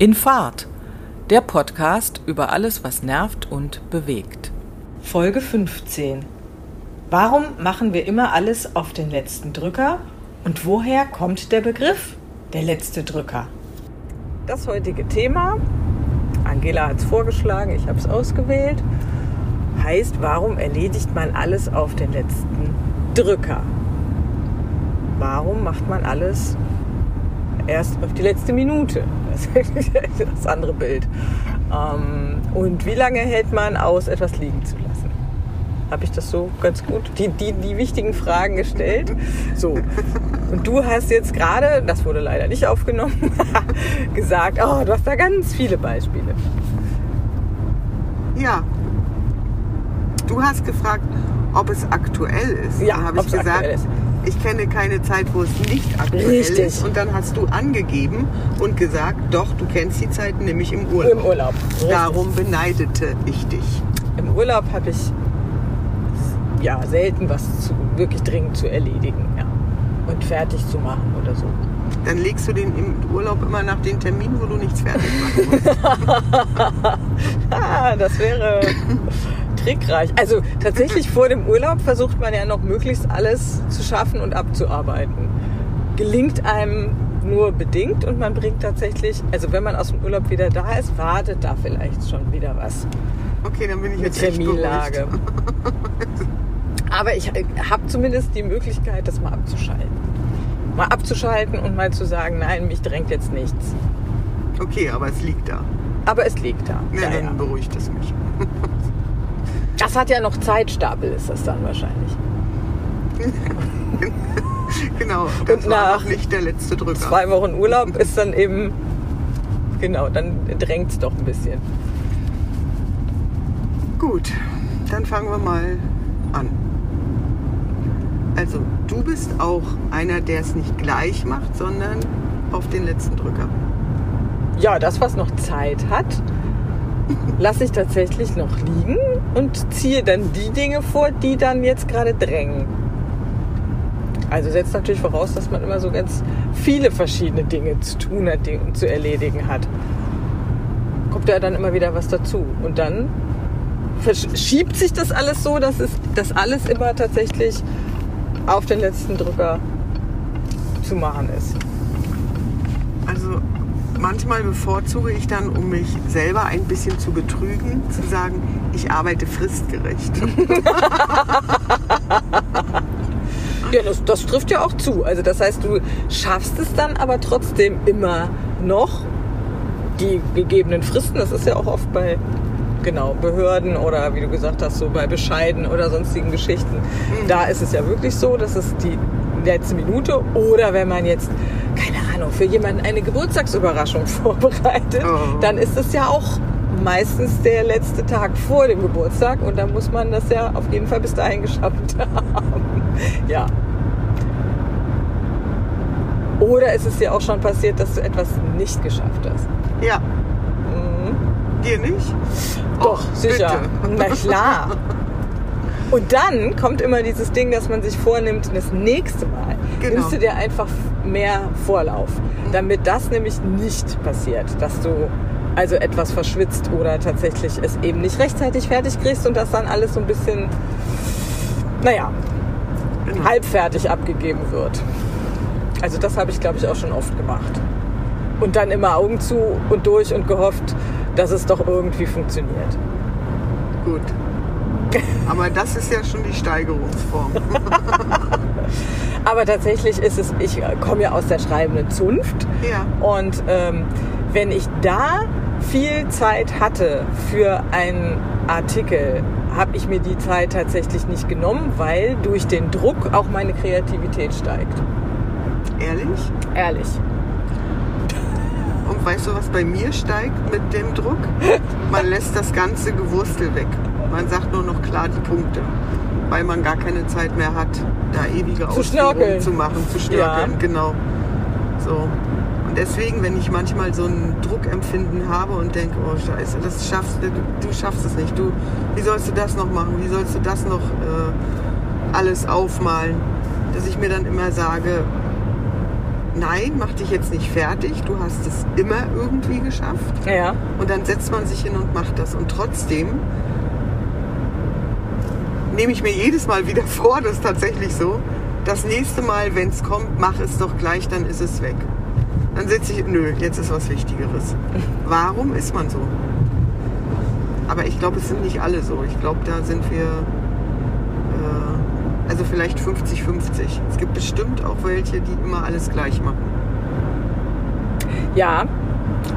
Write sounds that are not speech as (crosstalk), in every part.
In Fahrt, der Podcast über alles, was nervt und bewegt. Folge 15. Warum machen wir immer alles auf den letzten Drücker? Und woher kommt der Begriff der letzte Drücker? Das heutige Thema, Angela hat es vorgeschlagen, ich habe es ausgewählt, heißt, warum erledigt man alles auf den letzten Drücker? Warum macht man alles erst auf die letzte Minute? Das (laughs) ist das andere Bild. Ähm, und wie lange hält man aus, etwas liegen zu lassen? Habe ich das so ganz gut, die, die, die wichtigen Fragen gestellt? So. Und du hast jetzt gerade, das wurde leider nicht aufgenommen, (laughs) gesagt, oh, du hast da ganz viele Beispiele. Ja. Du hast gefragt, ob es aktuell ist. Ja, habe ich es gesagt. Ich kenne keine Zeit, wo es nicht aktuell Richtig. ist. Und dann hast du angegeben und gesagt, doch, du kennst die Zeit nämlich im Urlaub. Im Urlaub. Darum beneidete ich dich. Im Urlaub habe ich ja selten was zu, wirklich dringend zu erledigen, ja. Und fertig zu machen oder so. Dann legst du den im Urlaub immer nach den Terminen, wo du nichts fertig machen musst. (laughs) Ah, das wäre (laughs) trickreich. Also tatsächlich vor dem Urlaub versucht man ja noch möglichst alles zu schaffen und abzuarbeiten. Gelingt einem nur bedingt und man bringt tatsächlich, also wenn man aus dem Urlaub wieder da ist, wartet da vielleicht schon wieder was Okay, dann bin ich mit jetzt echt Terminlage. (laughs) Aber ich habe zumindest die Möglichkeit, das mal abzuschalten. Mal abzuschalten und mal zu sagen, nein, mich drängt jetzt nichts. Okay, aber es liegt da. Aber es liegt da. Ja, Ja, dann ja. beruhigt es mich. (laughs) Das hat ja noch Zeitstapel, ist das dann wahrscheinlich. (laughs) Genau, das Und war noch nicht der letzte Drücker. Zwei Wochen Urlaub ist dann eben, genau, dann drängt es doch ein bisschen. Gut, dann fangen wir mal an. Also, du bist auch einer, der es nicht gleich macht, sondern auf den letzten Drücker. Ja, das, was noch Zeit hat, lasse ich tatsächlich noch liegen und ziehe dann die Dinge vor, die dann jetzt gerade drängen. Also setzt natürlich voraus, dass man immer so ganz viele verschiedene Dinge zu tun hat und zu erledigen hat. Kommt ja dann immer wieder was dazu. Und dann verschiebt sich das alles so, dass es dass alles immer tatsächlich auf den letzten Drücker zu machen ist. Manchmal bevorzuge ich dann, um mich selber ein bisschen zu betrügen, zu sagen, ich arbeite fristgerecht. (laughs) (laughs) Ja, das, das trifft ja auch zu. Also das heißt, du schaffst es dann aber trotzdem immer noch die gegebenen Fristen. Das ist ja auch oft bei genau Behörden oder wie du gesagt hast, so bei Bescheiden oder sonstigen Geschichten. Da ist es ja wirklich so, dass es die letzte Minute oder wenn man jetzt keine Ahnung für jemanden eine Geburtstagsüberraschung (laughs) vorbereitet, Oh. dann ist es ja auch meistens der letzte Tag vor dem Geburtstag und da muss man das ja auf jeden Fall bis dahin (laughs) geschafft haben. Ja. Oder ist es dir auch schon passiert, dass du etwas nicht geschafft hast? ja, Mhm. dir nicht? Doch, Och, sicher. bitte. Na klar. (laughs) Und dann kommt immer dieses Ding, dass man sich vornimmt, das nächste Mal Genau. nimmst du dir einfach mehr Vorlauf, damit das nämlich nicht passiert, dass du also etwas verschwitzt oder tatsächlich es eben nicht rechtzeitig fertig kriegst und das dann alles so ein bisschen, naja, Genau. halbfertig abgegeben wird. Also das habe ich, glaube ich, auch schon oft gemacht. Und dann immer Augen zu und durch und gehofft, dass es doch irgendwie funktioniert. Gut. (laughs) Aber das ist ja schon die Steigerungsform. (laughs) Aber tatsächlich ist es, ich komme ja aus der schreibenden Zunft Ja. und ähm, wenn ich da viel Zeit hatte für einen Artikel, habe ich mir die Zeit tatsächlich nicht genommen, weil durch den Druck auch meine Kreativität steigt. Ehrlich? Ehrlich. Und weißt du, was bei mir steigt mit dem Druck? Man lässt das ganze Gewurstel weg. Man sagt nur noch klar die Punkte, weil man gar keine Zeit mehr hat, da ewige Zu Ausführungen zu machen, zu schnörkeln, Ja. genau. So. Und deswegen, wenn ich manchmal so ein Druckempfinden habe und denke, oh Scheiße, das schaffst du, du schaffst es nicht. Du, wie sollst du das noch machen? Wie sollst du das noch äh, alles aufmalen? Dass ich mir dann immer sage, nein, mach dich jetzt nicht fertig, du hast es immer irgendwie geschafft. Ja. Und dann setzt man sich hin und macht das. Und trotzdem nehme ich mir jedes Mal wieder (laughs) vor, das ist tatsächlich so, das nächste Mal, wenn es kommt, mach es doch gleich, dann ist es weg. Dann sitze ich, nö, jetzt ist was Wichtigeres. Warum ist man so? Aber ich glaube, es sind nicht alle so. Ich glaube, da sind wir, äh, also vielleicht 50-50. Es gibt bestimmt auch welche, die immer alles gleich machen. Ja,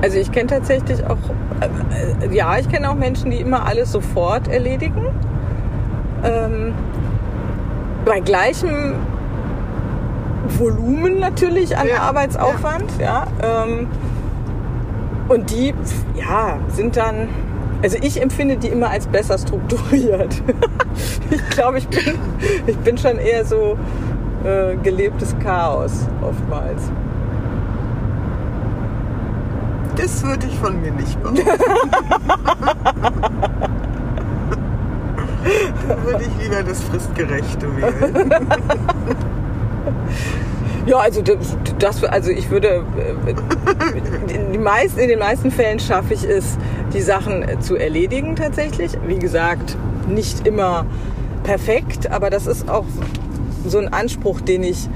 also ich kenne tatsächlich auch, äh, äh, ja, ich kenne auch Menschen, die immer alles sofort erledigen. Ähm, bei gleichem Volumen natürlich an Ja, Arbeitsaufwand, ja. ähm, und die, ja, sind dann, also ich empfinde die immer als besser strukturiert. (laughs) ich glaube, ich bin, ich bin schon eher so äh, gelebtes Chaos oftmals. Das würde ich von mir nicht behaupten. (laughs) Dann würde ich lieber das Fristgerechte wählen. (laughs) Ja, also das, also ich würde äh, in, die meisten, in den meisten Fällen schaffe ich es, die Sachen zu erledigen tatsächlich. Wie gesagt, nicht immer perfekt, aber das ist auch so ein Anspruch, den ich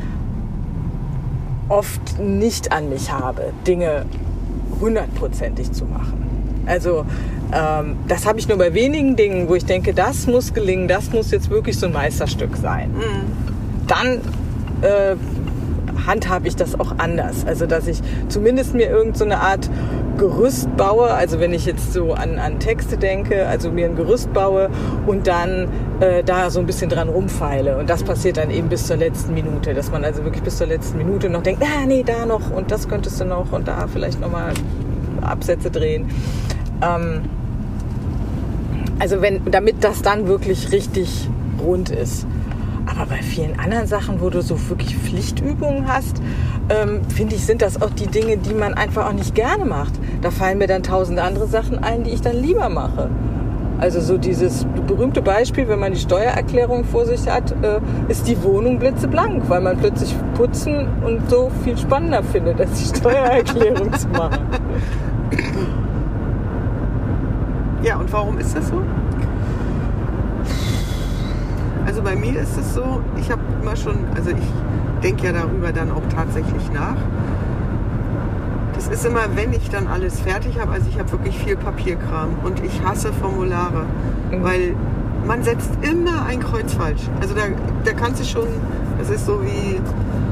oft nicht an mich habe, Dinge hundertprozentig zu machen. Also ähm, das habe ich nur bei wenigen Dingen, wo ich denke, das muss gelingen, das muss jetzt wirklich so ein Meisterstück sein. Dann äh, handhabe ich das auch anders. Also dass ich zumindest mir irgend so eine Art Gerüst baue, also wenn ich jetzt so an, an Texte denke, also mir ein Gerüst baue und dann äh, da so ein bisschen dran rumfeile. Und das passiert dann eben bis zur letzten Minute, dass man also wirklich bis zur letzten Minute noch denkt, ah nee, da noch und das könntest du noch und da vielleicht nochmal Absätze drehen. Ähm, also wenn, damit das dann wirklich richtig rund ist. Aber bei vielen anderen Sachen, wo du so wirklich Pflichtübungen hast, ähm, finde ich, sind das auch die Dinge, die man einfach auch nicht gerne macht. Da fallen mir dann tausend andere Sachen ein, die ich dann lieber mache. Also so dieses berühmte Beispiel, wenn man die Steuererklärung vor sich hat, äh, ist die Wohnung blitzeblank, weil man plötzlich putzen und so viel spannender findet, als die (laughs) Steuererklärung zu machen. Ja, und warum ist das so? Also bei mir ist es so, ich habe immer schon, also ich denke ja darüber dann auch tatsächlich nach. Das ist immer, wenn ich dann alles fertig habe, also ich habe wirklich viel Papierkram und ich hasse Formulare, Mhm. weil man setzt immer ein Kreuz falsch. Also da, da kannst du schon, das ist so wie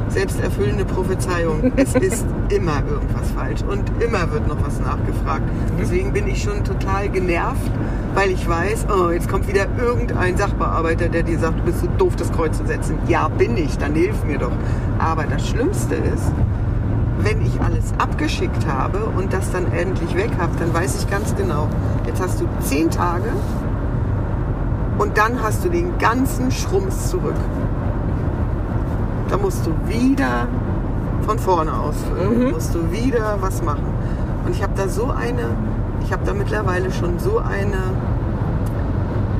selbsterfüllende Prophezeiung. Es (laughs) ist immer irgendwas falsch und immer wird noch was nachgefragt. Deswegen bin ich schon total genervt, weil ich weiß, oh, jetzt kommt wieder irgendein Sachbearbeiter, der dir sagt, du bist so doof, das Kreuz zu setzen. Ja, bin ich, dann hilf mir doch. Aber das Schlimmste ist, wenn ich alles abgeschickt habe und das dann endlich weg habe, dann weiß ich ganz genau, jetzt hast du zehn Tage und dann hast du den ganzen Schrums zurück. Da musst du wieder von vorne ausfüllen, Mhm. musst du wieder was machen. Und ich habe da so eine, ich habe da mittlerweile schon so eine,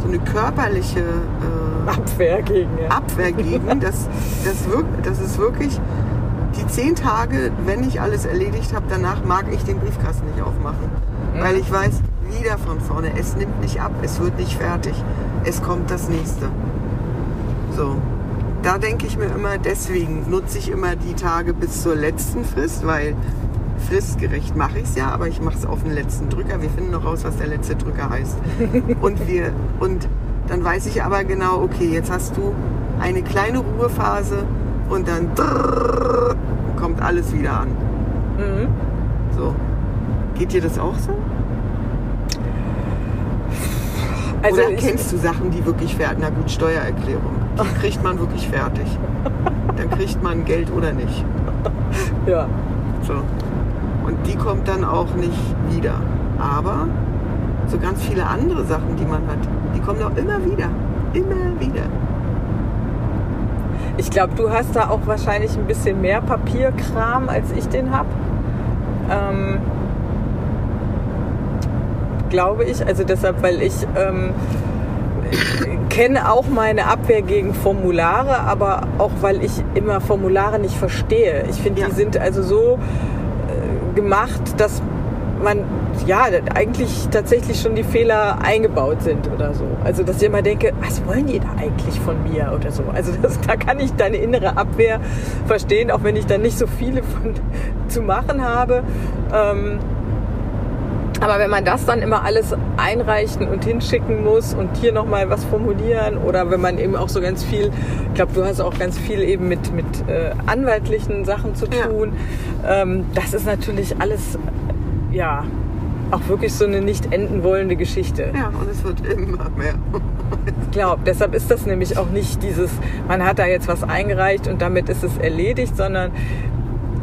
so eine körperliche äh, Abwehr gegen. Ja. Abwehr gegen. (laughs) Das, das, wirk, das ist wirklich die zehn Tage, wenn ich alles erledigt habe, danach mag ich den Briefkasten nicht aufmachen. Weil ich weiß, wieder von vorne, es nimmt nicht ab, es wird nicht fertig. Es kommt das nächste. So. Da denke ich mir immer, deswegen nutze ich immer die Tage bis zur letzten Frist, weil fristgerecht mache ich es ja, aber ich mache es auf den letzten Drücker. Wir finden noch raus, was der letzte Drücker heißt. (laughs) und, wir, und dann weiß ich aber genau, okay, jetzt hast du eine kleine Ruhephase und dann kommt alles wieder an. Mhm. So. Geht dir das auch so? Also Oder kennst du Sachen, die wirklich fertig Na gut, Steuererklärung. Die kriegt man wirklich fertig. Dann kriegt man Geld oder nicht. ja. So. Und die kommt dann auch nicht wieder. Aber so ganz viele andere Sachen, die man hat, die kommen auch immer wieder. Immer wieder. Ich glaube, du hast da auch wahrscheinlich ein bisschen mehr Papierkram, als ich den habe. Ähm, glaube ich. Also deshalb, weil ich ähm, kenne auch meine Abwehr gegen Formulare, aber auch weil ich immer Formulare nicht verstehe. Ich finde, Ja. die sind also so äh, gemacht, dass man ja eigentlich tatsächlich schon die Fehler eingebaut sind oder so. Also dass ich immer denke, was wollen die da eigentlich von mir oder so. Also (laughs) das, da kann ich deine innere Abwehr verstehen, auch wenn ich dann nicht so viele von (laughs) zu machen habe. Ähm, aber wenn man das dann immer alles einreichen und hinschicken muss und hier nochmal was formulieren oder wenn man eben auch so ganz viel, ich glaube, du hast auch ganz viel eben mit, mit äh, anwaltlichen Sachen zu Ja. tun, ähm, das ist natürlich alles, ja, auch wirklich so eine nicht enden wollende Geschichte. Ja, und es wird immer mehr. Ich glaube, deshalb ist das nämlich auch nicht dieses, man hat da jetzt was eingereicht und damit ist es erledigt, sondern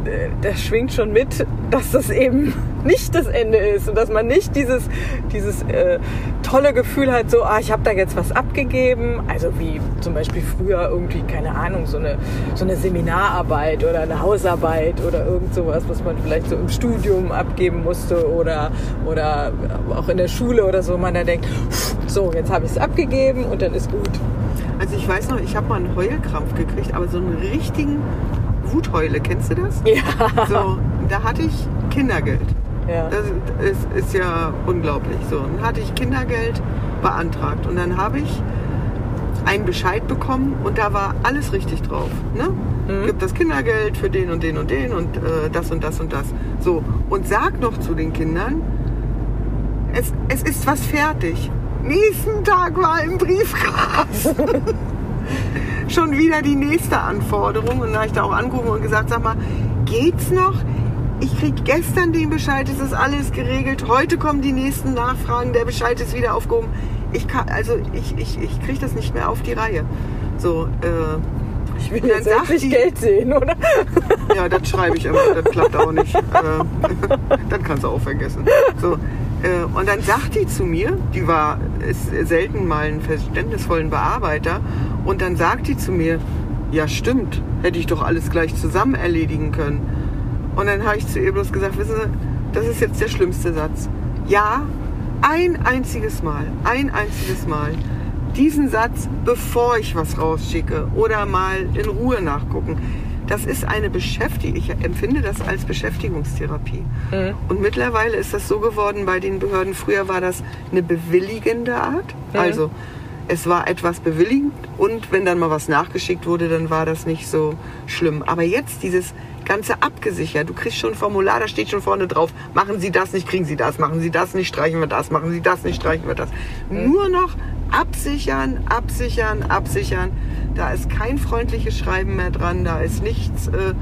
äh, das schwingt schon mit, dass das eben nicht das Ende ist und dass man nicht dieses, dieses äh, tolle Gefühl hat, so, ah, ich habe da jetzt was abgegeben, also wie zum Beispiel früher irgendwie, keine Ahnung, so eine, so eine Seminararbeit oder eine Hausarbeit oder irgend sowas, was man vielleicht so im Studium abgeben musste oder, oder auch in der Schule oder so, man da denkt, so, jetzt habe ich es abgegeben und dann ist gut. Also ich weiß noch, ich habe mal einen Heulkrampf gekriegt, aber so einen richtigen Wutheule, kennst du das? Ja. So, da hatte ich Kindergeld. Ja. Das ist, ist ja unglaublich. So, dann hatte ich Kindergeld beantragt und dann habe ich einen Bescheid bekommen und da war alles richtig drauf. Ne? Mhm. Gibt das Kindergeld für den und den und den und äh, das und das und das. So, und sag noch zu den Kindern, es, es ist was fertig. Nächsten Tag war im Briefkasten (laughs) schon wieder die nächste Anforderung. Und dann habe ich da auch angerufen und gesagt, sag mal, geht's noch? Ich krieg gestern den Bescheid, es ist alles geregelt. Heute kommen die nächsten Nachfragen, der Bescheid ist wieder aufgehoben. Ich kann, also ich, ich, ich krieg das nicht mehr auf die Reihe. So, äh, Ich will dann jetzt endlich die- Geld sehen, oder? ja, das schreibe ich immer, das klappt auch nicht. Äh, (laughs) das kannst du auch vergessen. So, äh, und dann sagt die zu mir, die war ist selten mal einen verständnisvollen Bearbeiter, und dann sagt die zu mir, ja stimmt, hätte ich doch alles gleich zusammen erledigen können. Und dann habe ich zu ihr bloß gesagt, wissen Sie, das ist jetzt der schlimmste Satz. Ja, ein einziges Mal, ein einziges Mal diesen Satz, bevor ich was rausschicke oder mal in Ruhe nachgucken. Das ist eine Beschäftigung, ich empfinde das als Beschäftigungstherapie. Und mittlerweile ist das so geworden bei den Behörden. Früher war das eine bewilligende Art. Also es war etwas bewilligend und wenn dann mal was nachgeschickt wurde, dann war das nicht so schlimm. Aber jetzt dieses ganze abgesichert. Du kriegst schon ein Formular, da steht schon vorne drauf, machen Sie das nicht, kriegen Sie das, machen Sie das nicht, streichen wir das, machen Sie das nicht, streichen wir das. Nur noch absichern, absichern, absichern. Da ist kein freundliches Schreiben mehr dran, da ist nichts, äh,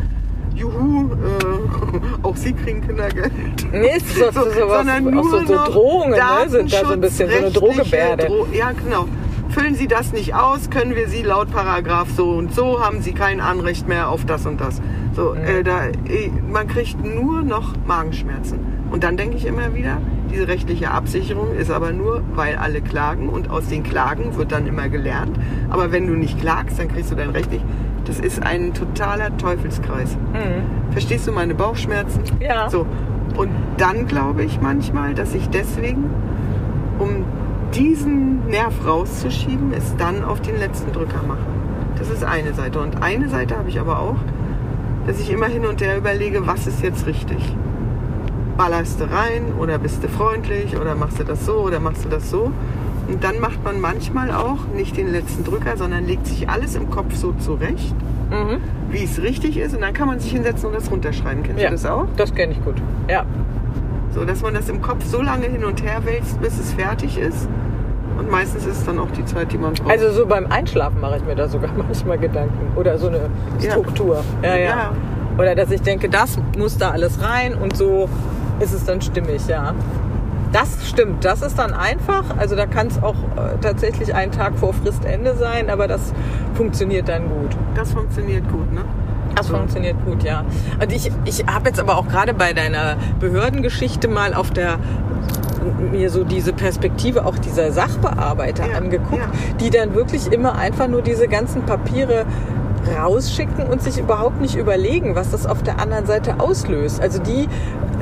juhu, äh, (laughs) auch Sie kriegen Kindergeld. Nee, ist so, (laughs) so, sowas, sondern nur so, so Drohungen, ne, sind da so ein bisschen so eine Drohgebärde. Dro ja, genau. Füllen Sie das nicht aus, können wir Sie laut Paragraph so und so, haben Sie kein Anrecht mehr auf das und das. So, äh, da, äh, man kriegt nur noch Magenschmerzen. Und dann denke ich immer wieder, diese rechtliche Absicherung ist aber nur, weil alle klagen und aus den Klagen wird dann immer gelernt. Aber wenn du nicht klagst, dann kriegst du dein Recht nicht. Das ist ein totaler Teufelskreis. Mhm. Verstehst du meine Bauchschmerzen? Ja. So. Und dann glaube ich manchmal, dass ich deswegen, um diesen Nerv rauszuschieben, es dann auf den letzten Drücker mache. Das ist eine Seite. Und eine Seite habe ich aber auch, dass ich immer hin und her überlege, was ist jetzt richtig. Ballerst du rein oder bist du freundlich oder machst du das so oder machst du das so. Und dann macht man manchmal auch nicht den letzten Drücker, sondern legt sich alles im Kopf so zurecht, Mhm. wie es richtig ist. Und dann kann man sich hinsetzen und das runterschreiben. Kennst Ja, du das auch? das kenne ich gut. Ja. So, dass man das im Kopf so lange hin und her wälzt, bis es fertig ist. Und meistens ist es dann auch die Zeit, die man braucht. Also so beim Einschlafen mache ich mir da sogar (laughs) manchmal Gedanken. Oder so eine Ja. Struktur. Ja, ja. Ja. Oder dass ich denke, das muss da alles rein und so ist es dann stimmig, ja. Das stimmt, das ist dann einfach. Also da kann es auch äh, tatsächlich einen Tag vor Fristende sein, aber das funktioniert dann gut. das funktioniert gut, ne? Das So. funktioniert gut, ja. Und ich, ich habe jetzt aber auch gerade bei deiner Behördengeschichte mal auf der mir so diese Perspektive auch dieser Sachbearbeiter Ja, angeguckt, ja. die dann wirklich immer einfach nur diese ganzen Papiere rausschicken und sich überhaupt nicht überlegen, was das auf der anderen Seite auslöst. Also die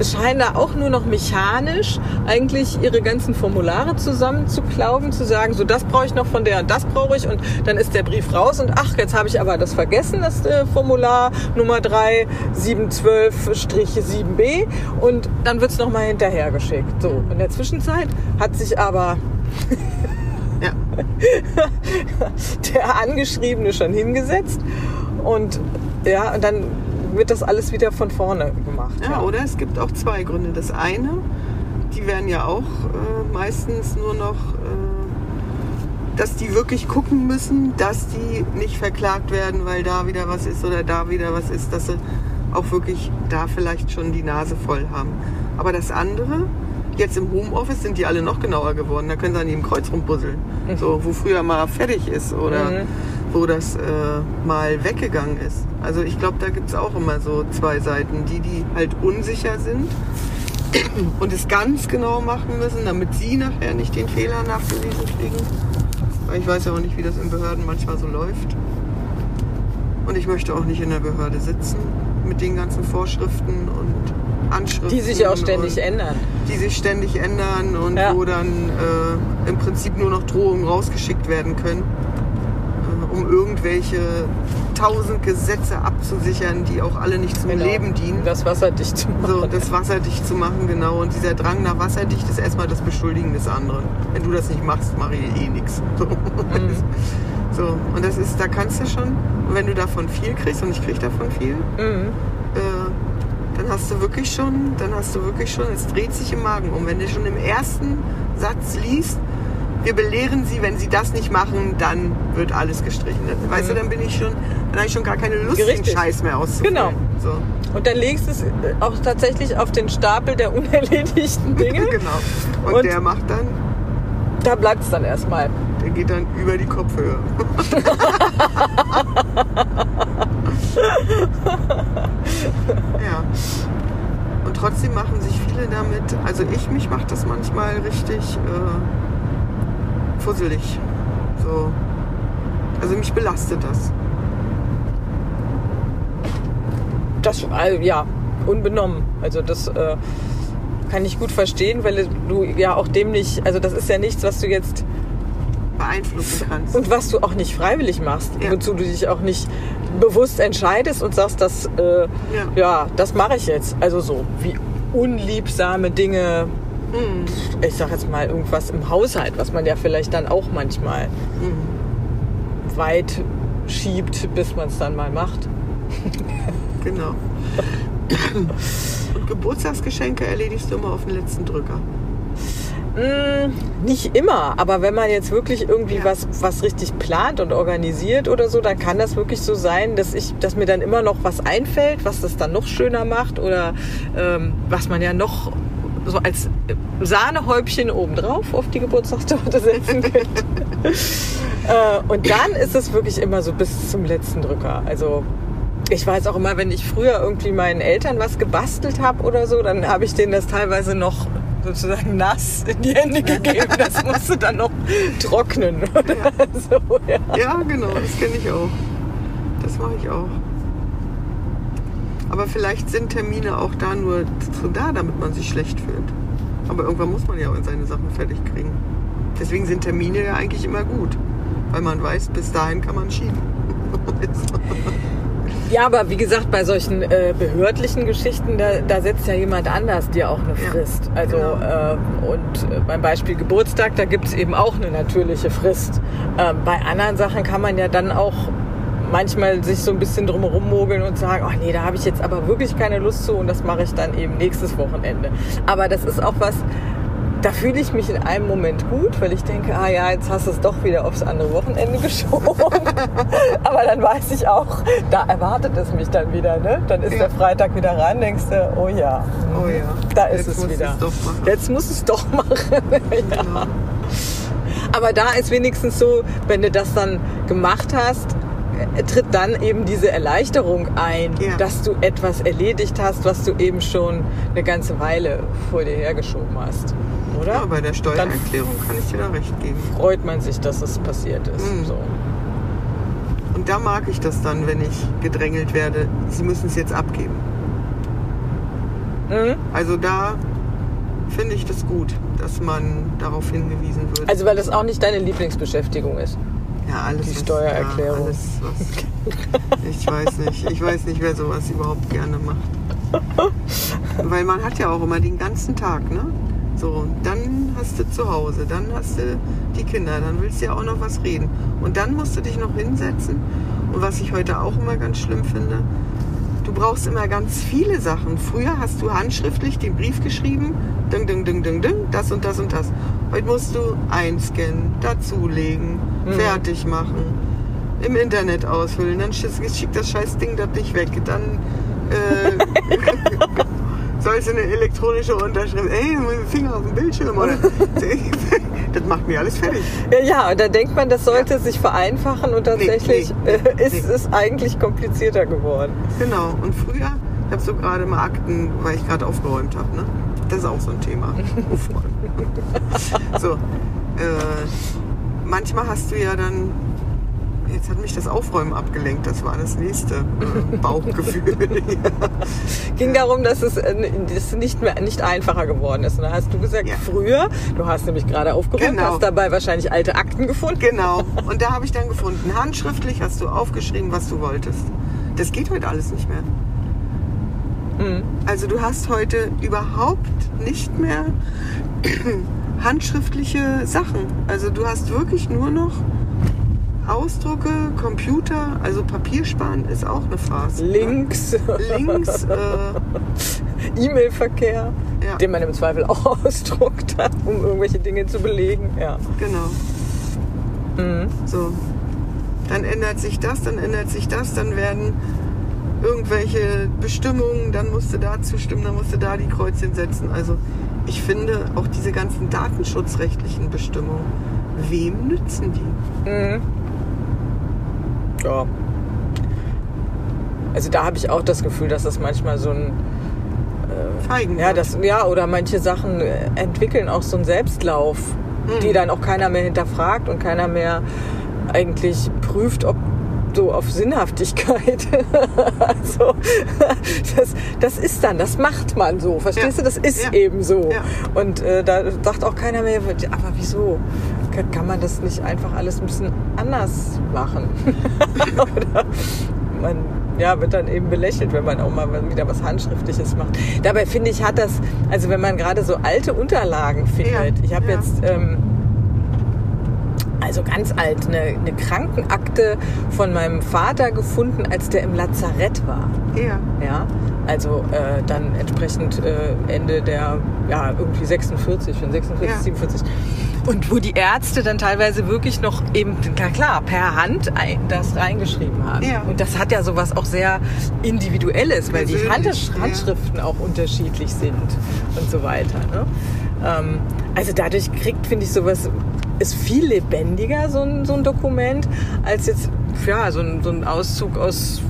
scheinen da auch nur noch mechanisch eigentlich ihre ganzen Formulare zusammenzuklauben, zu sagen, so das brauche ich noch von der und das brauche ich und dann ist der Brief raus und ach, jetzt habe ich aber das vergessen, das äh, Formular Nummer 3 712-7b und dann wird es nochmal hinterhergeschickt. So, in der Zwischenzeit hat sich aber. (laughs) der Angeschriebene schon hingesetzt und ja, und dann wird das alles wieder von vorne gemacht. Ja, oder es gibt auch zwei Gründe. Das eine, die werden ja auch äh, meistens nur noch, äh, dass die wirklich gucken müssen, dass die nicht verklagt werden, weil da wieder was ist oder da wieder was ist, dass sie auch wirklich da vielleicht schon die Nase voll haben. Aber das andere, jetzt im Homeoffice sind die alle noch genauer geworden. Da können sie an jedem Kreuz rumbusseln. So, wo früher mal fertig ist oder Mhm. wo das äh, mal weggegangen ist. Also ich glaube, da gibt es auch immer so zwei Seiten. Die, die halt unsicher sind (clears throat) und es ganz genau machen müssen, damit sie nachher nicht den Fehler nachgewiesen kriegen. Weil ich weiß ja auch nicht, wie das in Behörden manchmal so läuft. Und ich möchte auch nicht in der Behörde sitzen mit den ganzen Vorschriften und Anschriften. Die sich ja auch ständig ändern. die sich ständig ändern und Ja. wo dann äh, im Prinzip nur noch Drohungen rausgeschickt werden können, äh, um irgendwelche tausend Gesetze abzusichern, die auch alle nicht zum Genau. Leben dienen. Das wasserdicht zu machen. So, das wasserdicht zu machen, genau. Und dieser Drang nach wasserdicht ist erstmal das Beschuldigen des anderen. Wenn du das nicht machst, mache ich eh nichts. (laughs) So. Mhm. so, und das ist, da kannst du schon, wenn du davon viel kriegst, und ich krieg davon viel, Mhm. äh, dann hast du wirklich schon, dann hast du wirklich schon, es dreht sich im Magen um. Wenn du schon im ersten Satz liest, wir belehren sie, wenn sie das nicht machen, dann wird alles gestrichen. Dann, Weißt du, dann bin ich schon, dann habe ich schon gar keine Lust, den Richtig. Scheiß mehr auszufüllen. Genau. So. Und dann legst du es auch tatsächlich auf den Stapel der (laughs) unerledigten (laughs) Dinge. genau. Und, Und- der macht dann, Da bleibt es dann erstmal. der geht dann über die Kopfhöhe. (laughs) (laughs) ja. Und trotzdem machen sich viele damit, also ich, mich macht das manchmal richtig äh, fusselig. So. Also mich belastet das. Das, äh, ja, unbenommen. Also das äh, kann ich gut verstehen, weil du ja auch dem nicht, also das ist ja nichts, was du jetzt beeinflussen kannst. und was du auch nicht freiwillig machst, Ja. wozu du dich auch nicht bewusst entscheidest und sagst, das, äh, ja. das mache ich jetzt. Also so wie unliebsame Dinge, Mhm. ich sag jetzt mal irgendwas im Haushalt, was man ja vielleicht dann auch manchmal Mhm. weit schiebt, bis man es dann mal macht. (laughs) Genau. (laughs) Und Geburtstagsgeschenke erledigst du immer auf den letzten Drücker. Mm, nicht immer, aber wenn man jetzt wirklich irgendwie Ja. was, was richtig plant und organisiert oder so, dann kann das wirklich so sein, dass ich, dass mir dann immer noch was einfällt, was das dann noch schöner macht oder ähm, was man ja noch so als Sahnehäubchen obendrauf auf die Geburtstagstorte (laughs) setzen könnte. (laughs) äh, und dann ist es wirklich immer so bis zum letzten Drücker. Also ich weiß auch immer, wenn ich früher irgendwie meinen Eltern was gebastelt habe oder so, dann habe ich denen das teilweise noch sozusagen nass in die Hände gegeben. Das musste dann noch trocknen. Oder so, ja. Ja, genau, das kenne ich auch. Das mache ich auch. Aber vielleicht sind Termine auch da nur da, damit man sich schlecht fühlt. Aber irgendwann muss man ja auch seine Sachen fertig kriegen. Deswegen sind Termine ja eigentlich immer gut. Weil man weiß, bis dahin kann man schieben. (laughs) ja, aber wie gesagt, bei solchen äh, behördlichen Geschichten, da, da setzt ja jemand anders dir auch eine Ja, Frist. Also genau. äh, und äh, beim Beispiel Geburtstag, da gibt es eben auch eine natürliche Frist. Ähm, bei anderen Sachen kann man ja dann auch manchmal sich so ein bisschen drumherum mogeln und sagen, ach nee, da habe ich jetzt aber wirklich keine Lust zu und das mache ich dann eben nächstes Wochenende. Aber das ist auch was, da fühle ich mich in einem Moment gut, weil ich denke, ah ja, jetzt hast du es doch wieder aufs andere Wochenende (laughs) geschoben. aber dann weiß ich auch, da erwartet es mich dann wieder. Ne? Dann ist Ja. der Freitag wieder ran, denkst du, oh ja, Oh ja. da ist Jetzt es wieder. Jetzt muss es doch (laughs) machen. ja. Genau. Aber da ist wenigstens so, wenn du das dann gemacht hast, äh, tritt dann eben diese Erleichterung ein, Ja. dass du etwas erledigt hast, was du eben schon eine ganze Weile vor dir hergeschoben hast. Oder? Ja, bei der Steuererklärung kann ich dir da recht geben. Freut man sich, dass es passiert ist. Mhm. So. Und da mag ich das dann, wenn ich gedrängelt werde, sie müssen es jetzt abgeben. Mhm. Also da finde ich das gut, dass man darauf hingewiesen wird. Also weil das auch nicht deine Lieblingsbeschäftigung ist. ja, alles, die was- Steuererklärung. Ja, alles, was, ich weiß nicht. Ich weiß nicht, wer sowas überhaupt gerne macht. (laughs) Weil man hat ja auch immer den ganzen Tag, ne? So, dann hast du zu Hause, dann hast du die Kinder, dann willst du ja auch noch was reden. Und dann musst du dich noch hinsetzen. Und was ich heute auch immer ganz schlimm finde, du brauchst immer ganz viele Sachen. Früher hast du handschriftlich den Brief geschrieben, ding, ding, ding, ding, ding, das und das und das. Heute musst du einscannen, dazulegen, fertig machen, im Internet ausfüllen, dann schick- schickt das scheiß Ding das nicht weg, dann äh, (laughs) (laughs) sollst du eine elektronische Unterschrift, ey, mit dem Finger auf dem Bildschirm oder (laughs) das macht mir alles fertig. Ja, ja, und da denkt man, das sollte sich vereinfachen und tatsächlich nee, äh, ist nee. es eigentlich komplizierter geworden. Genau. Und früher, ich habe so gerade mal Akten, weil ich gerade aufgeräumt habe. Ne? Das ist auch so ein Thema. (laughs) So. Äh, manchmal hast du ja dann. Jetzt hat mich das Aufräumen abgelenkt. Das war das nächste äh, (laughs) Bauchgefühl. (laughs) Ging darum, dass es äh, das nicht mehr nicht einfacher geworden ist. Und da hast du gesagt, Ja. früher, du hast nämlich gerade aufgeräumt, Genau. hast dabei wahrscheinlich alte Akten gefunden. genau. (laughs) Und da habe ich dann gefunden, handschriftlich hast du aufgeschrieben, was du wolltest. Das geht heute alles nicht mehr. Mhm. Also du hast heute überhaupt nicht mehr (clears throat) handschriftliche Sachen. Also du hast wirklich nur noch Ausdrucke, Computer, also Papiersparen ist auch eine Phase. Links, Links, (laughs) äh, E-Mail-Verkehr, Ja. den man im Zweifel auch (laughs) ausdruckt hat, um irgendwelche Dinge zu belegen. Ja. genau. Mhm. So. Dann ändert sich das, dann ändert sich das, dann werden irgendwelche Bestimmungen, dann musst du da zustimmen, dann musst du da die Kreuzchen setzen. Also ich finde auch diese ganzen datenschutzrechtlichen Bestimmungen, wem nützen die? Mhm. Ja. Also da habe ich auch das Gefühl, dass das manchmal so ein Feigen. ja, das ja oder manche Sachen äh, entwickeln auch so einen Selbstlauf, die dann auch keiner mehr hinterfragt und keiner mehr eigentlich prüft, ob so auf Sinnhaftigkeit. (laughs) also das, das ist dann, das macht man so, verstehst Ja. du? Das ist Ja. eben so. Ja. Und äh, da sagt auch keiner mehr, aber wieso? Kann, kann man das nicht einfach alles ein bisschen anders machen? (laughs) Oder man ja, wird dann eben belächelt, wenn man auch mal wieder was Handschriftliches macht. Dabei finde ich, hat das, also wenn man gerade so alte Unterlagen findet, Ja, ich habe ja. jetzt ähm, also ganz alt, eine, eine Krankenakte von meinem Vater gefunden, als der im Lazarett war. Ja. Ja, also äh, dann entsprechend äh, Ende der, ja, irgendwie 46, von 46, Ja. 47. Und wo die Ärzte dann teilweise wirklich noch eben, na klar, per Hand das reingeschrieben haben. Ja. Und das hat ja sowas auch sehr Individuelles, weil die Persönlich, Hand, ja. Handschriften auch unterschiedlich sind und so weiter. Ne? Ähm, also dadurch kriegt, finde ich, sowas, ist viel lebendiger, so ein, so ein Dokument, als jetzt, ja, so ein, so ein Auszug aus,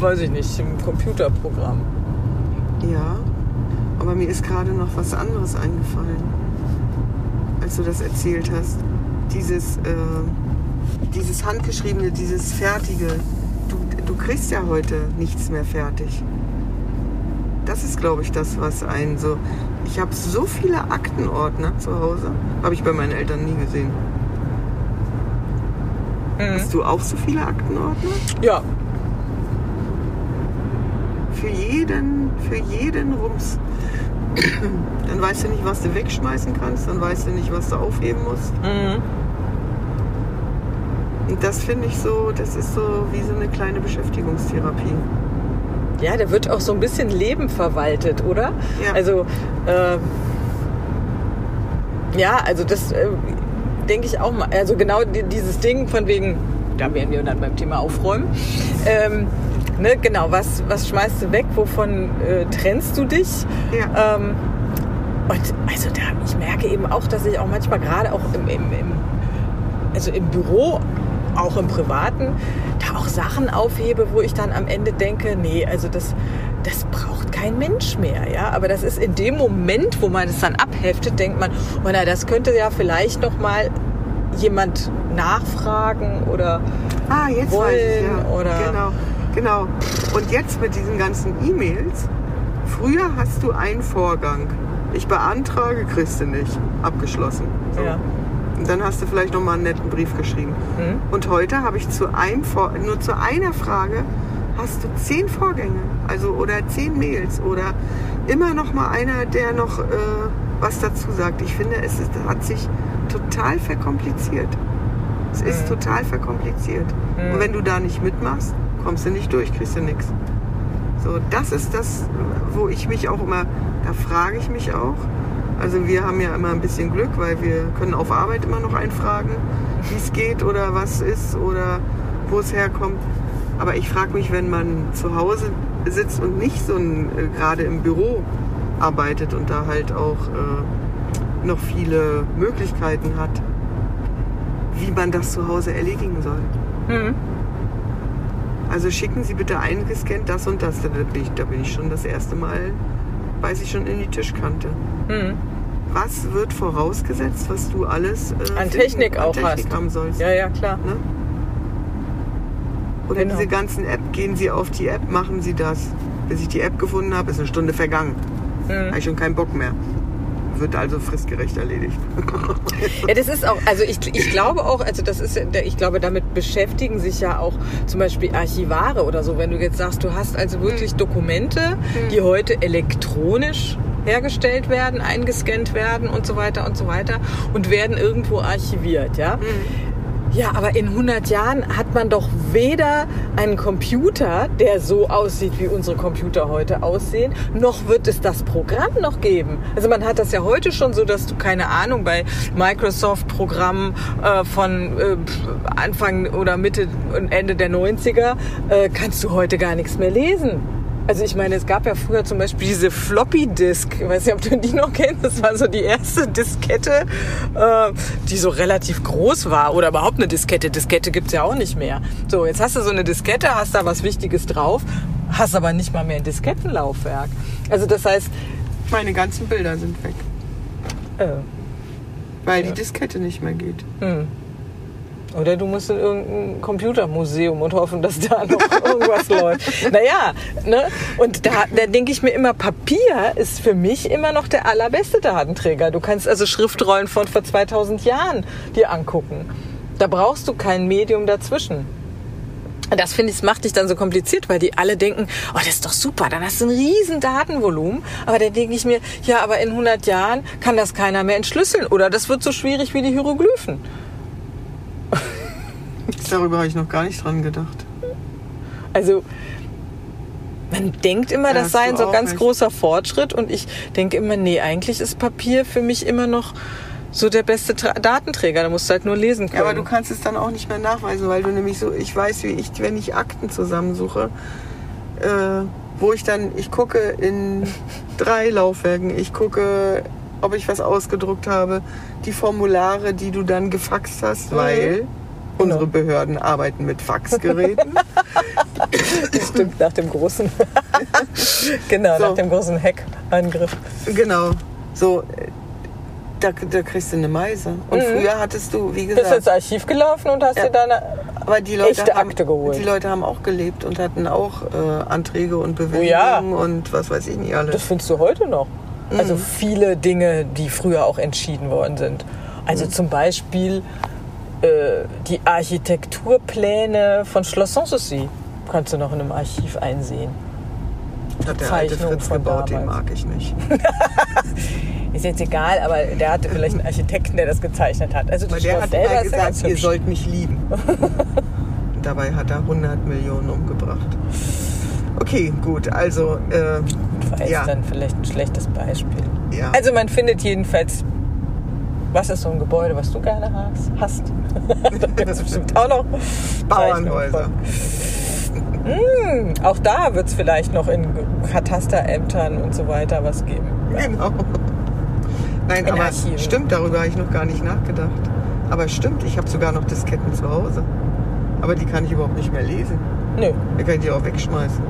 weiß ich nicht, im Computerprogramm. Ja. Aber mir ist gerade noch was anderes eingefallen, als du das erzählt hast. Dieses, äh, dieses handgeschriebene, dieses fertige. Du, du kriegst ja heute nichts mehr fertig. Das ist, glaube ich, das, was einen so. Ich habe so viele Aktenordner zu Hause. Habe ich bei meinen Eltern nie gesehen. Hast du auch so viele Aktenordner? Ja, Für jeden, für jeden Rums. Dann weißt du nicht, was du wegschmeißen kannst, dann weißt du nicht, was du aufheben musst. mhm. Und das finde ich so, das ist so wie so eine kleine Beschäftigungstherapie. ja, da wird auch so ein bisschen Leben verwaltet, oder? Ja. Also, äh, ja, also das äh, denke ich auch mal. Also genau die- dieses Ding von wegen, da wären wir dann beim Thema Aufräumen. Ähm, ne, genau, was, was schmeißt du weg? Wovon äh, trennst du dich? Ja. Ähm, und also da, ich merke eben auch, dass ich auch manchmal gerade auch im, im, im, also im Büro, auch im Privaten, da auch Sachen aufhebe, wo ich dann am Ende denke, nee, also das, das braucht kein Mensch mehr, ja. Aber das ist in dem Moment, wo man es dann abheftet, denkt man, oh na, das könnte ja vielleicht noch mal jemand nachfragen oder Ah, jetzt wollen ich, ja. oder Genau, genau. Und jetzt mit diesen ganzen E-Mails, früher hast du einen Vorgang. Ich beantrage, kriegst du nicht. Abgeschlossen. So. ja. Und dann hast du vielleicht noch mal einen netten Brief geschrieben. Hm? Und heute habe ich zu einem Vor nur zu einer Frage hast du zehn Vorgänge, also oder zehn Mails oder immer noch mal einer, der noch äh, was dazu sagt. Ich finde, es ist, hat sich total verkompliziert. Es ist Mhm. total verkompliziert. Mhm. Und wenn du da nicht mitmachst, kommst du nicht durch, kriegst du nichts. So, das ist das, wo ich mich auch immer, da frage ich mich auch. Also wir haben ja immer ein bisschen Glück, weil wir können auf Arbeit immer noch einfragen, wie es geht oder was ist oder wo es herkommt. Aber ich frage mich, wenn man zu Hause sitzt und nicht so ein, äh, gerade im Büro arbeitet und da halt auch äh, noch viele Möglichkeiten hat, wie man das zu Hause erledigen soll. Hm. Also schicken Sie bitte eingescannt das und das. Da bin ich, da bin ich schon das erste Mal, weiß ich schon in die Tischkante. Hm. Was wird vorausgesetzt, was du alles äh, An finden- Technik an auch Technik hast. haben sollst? Ja, ja, klar. Ne? Oder Genau. diese ganzen App, gehen Sie auf die App, machen Sie das. Bis ich die App gefunden habe, ist eine Stunde vergangen. Hm. Habe ich schon keinen Bock mehr. Wird also fristgerecht erledigt. (laughs) Ja, das ist auch, also ich, ich glaube auch, also das ist, ich glaube, damit beschäftigen sich ja auch zum Beispiel Archivare oder so. Wenn du jetzt sagst, du hast also wirklich Dokumente, die heute elektronisch hergestellt werden, eingescannt werden und so weiter und so weiter und werden irgendwo archiviert, ja. Ja, aber in 100 Jahren hat man doch weder einen Computer, der so aussieht, wie unsere Computer heute aussehen, noch wird es das Programm noch geben. Also man hat das ja heute schon so, dass du keine Ahnung bei Microsoft-Programmen äh, von äh, Anfang oder Mitte und Ende der 90er äh, kannst du heute gar nichts mehr lesen. Also ich meine, es gab ja früher zum Beispiel diese Floppy Disk, ich weiß nicht, ob du die noch kennst, das war so die erste Diskette, äh, die so relativ groß war oder überhaupt eine Diskette. Diskette gibt's ja auch nicht mehr. So, jetzt hast du so eine Diskette, hast da was Wichtiges drauf, hast aber nicht mal mehr ein Diskettenlaufwerk. Also das heißt, Meine ganzen Bilder sind weg, äh, weil die Diskette nicht mehr geht. hm. Oder du musst in irgendein Computermuseum und hoffen, dass da noch (laughs) irgendwas läuft. Naja, ne? Und da, da denke ich mir immer, Papier ist für mich immer noch der allerbeste Datenträger. Du kannst also Schriftrollen von vor 2000 Jahren dir angucken. Da brauchst du kein Medium dazwischen. Das finde ich, macht dich dann so kompliziert, weil die alle denken, oh, das ist doch super, dann hast du ein riesen Datenvolumen. Aber dann denke ich mir, ja, aber in 100 Jahren kann das keiner mehr entschlüsseln oder das wird so schwierig wie die Hieroglyphen. Darüber habe ich noch gar nicht dran gedacht. Also man denkt immer, Ja, das sei ein so ganz recht. großer Fortschritt und ich denke immer, nee, eigentlich ist Papier für mich immer noch so der beste Tra Datenträger. Da musst du halt nur lesen können. Ja, aber du kannst es dann auch nicht mehr nachweisen, weil du nämlich so, ich weiß, wie ich, wenn ich Akten zusammensuche, äh, wo ich dann, ich gucke in (laughs) drei Laufwerken, ich gucke, ob ich was ausgedruckt habe, die Formulare, die du dann gefaxt hast, weil unsere Behörden arbeiten mit Faxgeräten. das (laughs) stimmt nach dem großen, (laughs) genau, So. nach dem großen Hackangriff. genau. So, da, da kriegst du eine Meise. Und früher hattest du, wie Mhm. Bist gesagt, ins Archiv gelaufen und hast Ja. dir deine Aber die Leute, echte haben, Akte geholt. die Leute haben auch gelebt und hatten auch äh, Anträge und Oh ja. Bewilligungen und was weiß ich nicht alles. Das findest du heute noch. Also Mhm. viele Dinge, die früher auch entschieden worden sind. Also Mhm. zum Beispiel äh, die Architekturpläne von Schloss Sanssouci kannst du noch in einem Archiv einsehen. hat der alte Zeichnung Fritz von gebaut, den damals. mag ich nicht. (laughs) Ist jetzt egal, aber der hatte vielleicht einen Architekten, der das gezeichnet hat. Also der hat selber gesagt, ihr sollt mich lieben. (laughs) Und dabei hat er 100 Millionen umgebracht. Okay, gut, also äh, War ja. dann vielleicht ein schlechtes Beispiel. Ja. Also man findet jedenfalls, was ist so ein Gebäude, was du gerne hast? hast? da gibt es bestimmt auch noch Bauernhäuser. Hm, auch da wird es vielleicht noch in Katasterämtern und so weiter was geben. Ja. Genau. Nein, In aber Archiven. stimmt, darüber habe ich noch gar nicht nachgedacht. Aber stimmt, ich habe sogar noch Disketten zu Hause. Aber die kann ich überhaupt nicht mehr lesen. Nö. Kann ich die auch wegschmeißen.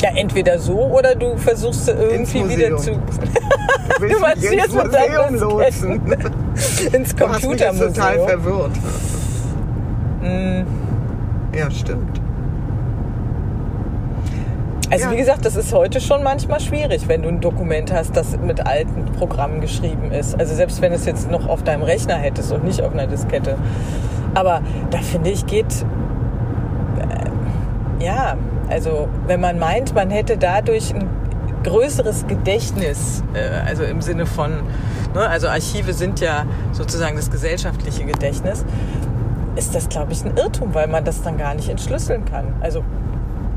Ja, entweder so oder du versuchst irgendwie wieder zu. Du (laughs) Du mich jetzt ins mit deinen Museum (laughs) lotsen. ins jetzt total Computermuseum. verwirrt. Mm. Ja, stimmt. Also Ja. wie gesagt, das ist heute schon manchmal schwierig, wenn du ein Dokument hast, das mit alten Programmen geschrieben ist. Also selbst wenn es jetzt noch auf deinem Rechner hättest und nicht auf einer Diskette. Aber da finde ich, geht äh, ja, also wenn man meint, man hätte dadurch ein größeres Gedächtnis, äh, also im Sinne von, ne, also Archive sind ja sozusagen das gesellschaftliche Gedächtnis, ist das, glaube ich, ein Irrtum, weil man das dann gar nicht entschlüsseln kann. Also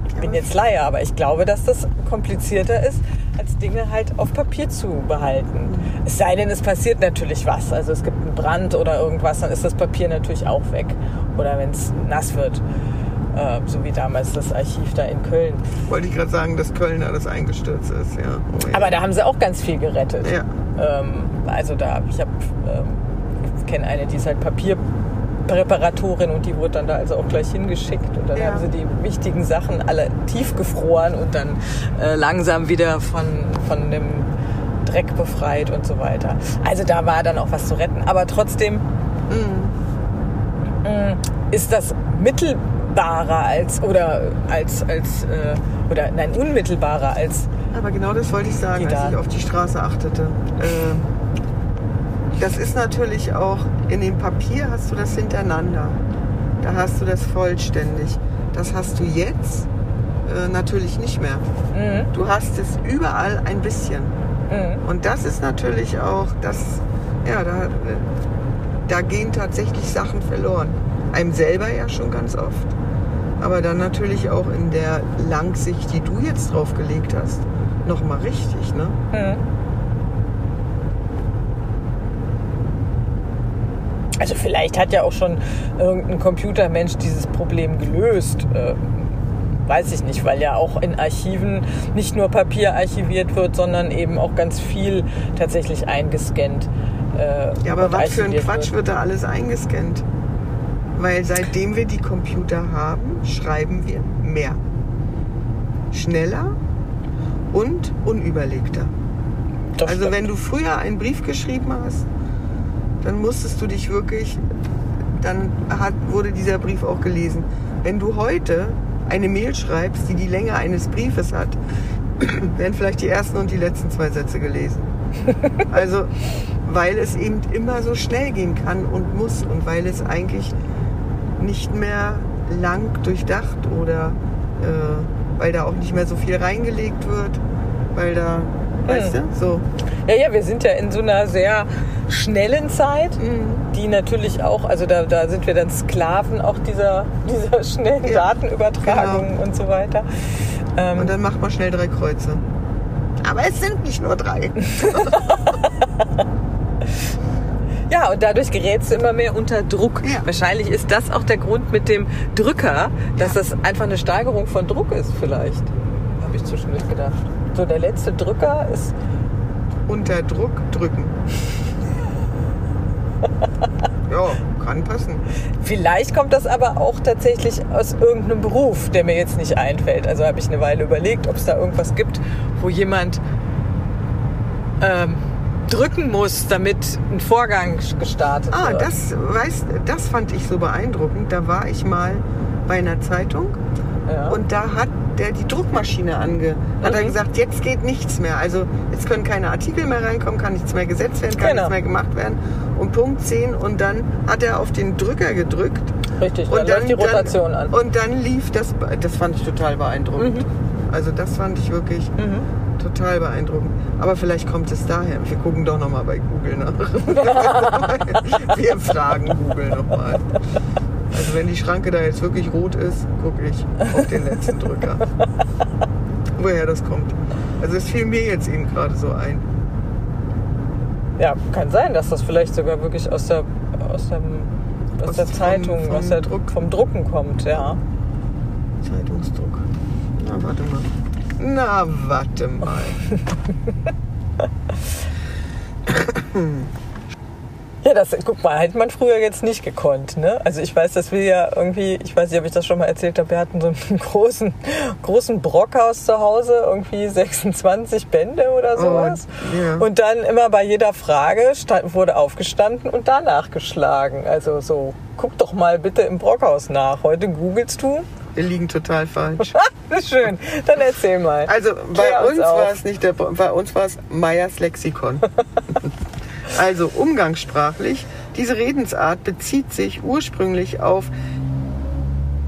ich bin jetzt Laie, aber ich glaube, dass das komplizierter ist, als Dinge halt auf Papier zu behalten. Es sei denn, es passiert natürlich was. Also es gibt einen Brand oder irgendwas, dann ist das Papier natürlich auch weg. Oder wenn es nass wird. Äh, so wie damals das Archiv da in Köln. Wollte ich gerade sagen, dass Köln alles eingestürzt ist. Ja. Oh, ja. Aber da haben sie auch ganz viel gerettet. Ja. Ähm, also da, ich habe, ähm, kenne eine, die ist halt Papierpräparatorin und die wurde dann da also auch gleich hingeschickt und dann Ja. haben sie die wichtigen Sachen alle tiefgefroren und dann äh, langsam wieder von, von dem Dreck befreit und so weiter. Also da war dann auch was zu retten. Aber trotzdem Mhm. mh, ist das mittelbarer als oder als als äh, oder nein unmittelbarer als Aber genau das wollte ich sagen, als ich auf die Straße achtete. Äh, das ist natürlich auch, in dem Papier hast du das hintereinander. Da hast du das vollständig. Das hast du jetzt äh, natürlich nicht mehr. mhm, Du hast es überall ein bisschen. mhm. Und das ist natürlich auch, das, ja, da, da gehen tatsächlich Sachen verloren. Einem selber ja schon ganz oft. Aber dann natürlich auch in der Langsicht, die du jetzt drauf gelegt hast, nochmal richtig, ne? Mhm. Also vielleicht hat ja auch schon irgendein Computermensch dieses Problem gelöst. Äh, weiß ich nicht, weil ja auch in Archiven nicht nur Papier archiviert wird, sondern eben auch ganz viel tatsächlich eingescannt. Äh, Ja, aber was für ein Quatsch wird. wird da alles eingescannt? Weil seitdem wir die Computer haben, schreiben wir mehr. Schneller und unüberlegter. Das Also stimmt. wenn du früher einen Brief geschrieben hast, dann musstest du dich wirklich, dann hat, wurde dieser Brief auch gelesen. Wenn du heute eine Mail schreibst, die die Länge eines Briefes hat, (clears throat) werden vielleicht die ersten und die letzten zwei Sätze gelesen. (laughs) Also, weil es eben immer so schnell gehen kann und muss und weil es eigentlich nicht mehr lang durchdacht oder äh, weil da auch nicht mehr so viel reingelegt wird, weil da, weißt du, so. Ja, ja, wir sind ja in so einer sehr schnellen Zeit, die natürlich auch, also da, da sind wir dann Sklaven auch dieser, (laughs) dieser schnellen Ja, Datenübertragung und so weiter. Ähm, Und dann macht man schnell drei Kreuze. Aber es sind nicht nur drei. (laughs) ja, und dadurch gerätst du immer mehr unter Druck. Ja. Wahrscheinlich ist das auch der Grund mit dem Drücker, dass das einfach eine Steigerung von Druck ist vielleicht. Habe ich zwischendurch gedacht. So, der letzte Drücker ist Unter Druck drücken. (laughs) Ja, kann passen. Vielleicht kommt das aber auch tatsächlich aus irgendeinem Beruf, der mir jetzt nicht einfällt. Also habe ich eine Weile überlegt, ob es da irgendwas gibt, wo jemand ähm, drücken muss, damit ein Vorgang gestartet Ah, wird. das, weißt, das fand ich so beeindruckend. Da war ich mal bei einer Zeitung ja. und da hat der die Druckmaschine ange... Hat er Mhm. gesagt, jetzt geht nichts mehr. Also jetzt können keine Artikel mehr reinkommen, kann nichts mehr gesetzt werden, kann Genau. nichts mehr gemacht werden. Und Punkt 10 und dann hat er auf den Drücker gedrückt Richtig, dann, und läuft die Rotation dann, an. Und dann lief das, das fand ich total beeindruckend. Mhm. Also das fand ich wirklich Mhm. Total beeindruckend. Aber vielleicht kommt es daher. Wir gucken doch nochmal bei Google nach. (laughs) (laughs) Wir fragen Google nochmal. Also wenn die Schranke da jetzt wirklich rot ist, gucke ich auf den letzten Drücker. Woher das kommt. Also es fiel mir jetzt eben gerade so ein. Ja, kann sein, dass das vielleicht sogar wirklich aus der, aus dem, aus Aus- der vom- Zeitung, vom aus der Druck. vom Drucken kommt, ja. Zeitungsdruck. Na, warte mal. Na, warte mal. (laughs) Ja, das, guck mal, hätte man früher jetzt nicht gekonnt. Ne? Also ich weiß, dass wir ja irgendwie, ich weiß nicht, ob ich das schon mal erzählt habe, wir hatten so einen (laughs) großen, großen Brockhaus zu Hause, irgendwie 26 Bände oder sowas. Oh, ja. Und dann immer bei jeder Frage stand, wurde aufgestanden und danach geschlagen. Also so, guck doch mal bitte im Brockhaus nach. Heute googelst du. Wir liegen total falsch. (laughs) Das ist schön. Dann erzähl mal. Also bei uns uns war es nicht der, bei uns war es Meyers Lexikon. (laughs) also umgangssprachlich, diese Redensart bezieht sich ursprünglich auf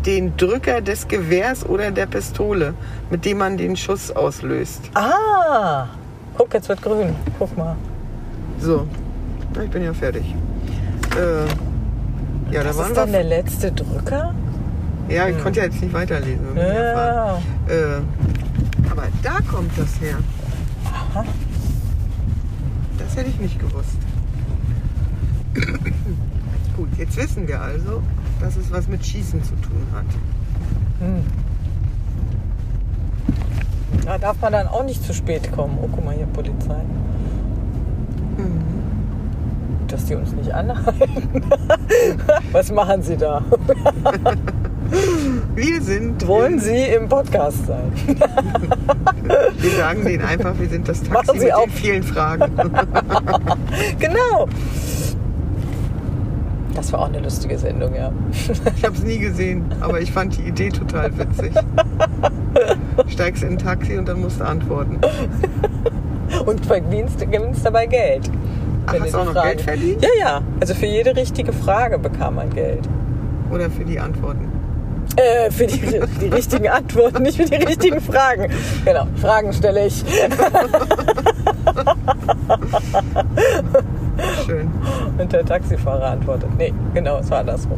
den Drücker des Gewehrs oder der Pistole, mit dem man den Schuss auslöst. Ah, guck, jetzt wird grün. Guck mal. So, ich bin ja fertig. Äh, ja, da Das waren ist dann der letzte Drücker? Ja, ich konnte ja jetzt nicht weiterlesen. wir ja fahren. Äh, aber da kommt das her. Das hätte ich nicht gewusst. (clears throat) Gut, jetzt wissen wir also, dass es was mit Schießen zu tun hat. Da darf man dann auch nicht zu spät kommen. Oh, guck mal hier, Polizei. Dass die uns nicht anhalten. (laughs) Was machen sie da? (laughs) Wir sind, Wollen sie im Podcast sein? (laughs) wir sagen denen einfach, wir sind das Taxi Machen Sie mit auf. den vielen Fragen. (laughs) Genau. Das war auch eine lustige Sendung, ja. Ich habe es nie gesehen, aber ich fand die Idee total witzig. Steigst in ein Taxi und dann musst du antworten. Und verdienst, gewinnst dabei Geld. Ach, Wenn hast du auch noch Fragen- Geld verdient? Ja, ja. Also für jede richtige Frage bekam man Geld. Oder für die Antworten? Äh, für die, die richtigen Antworten, nicht für die richtigen Fragen. Genau, Fragen stelle ich. Schön. Und der Taxifahrer antwortet. Nee, genau, es war andersrum.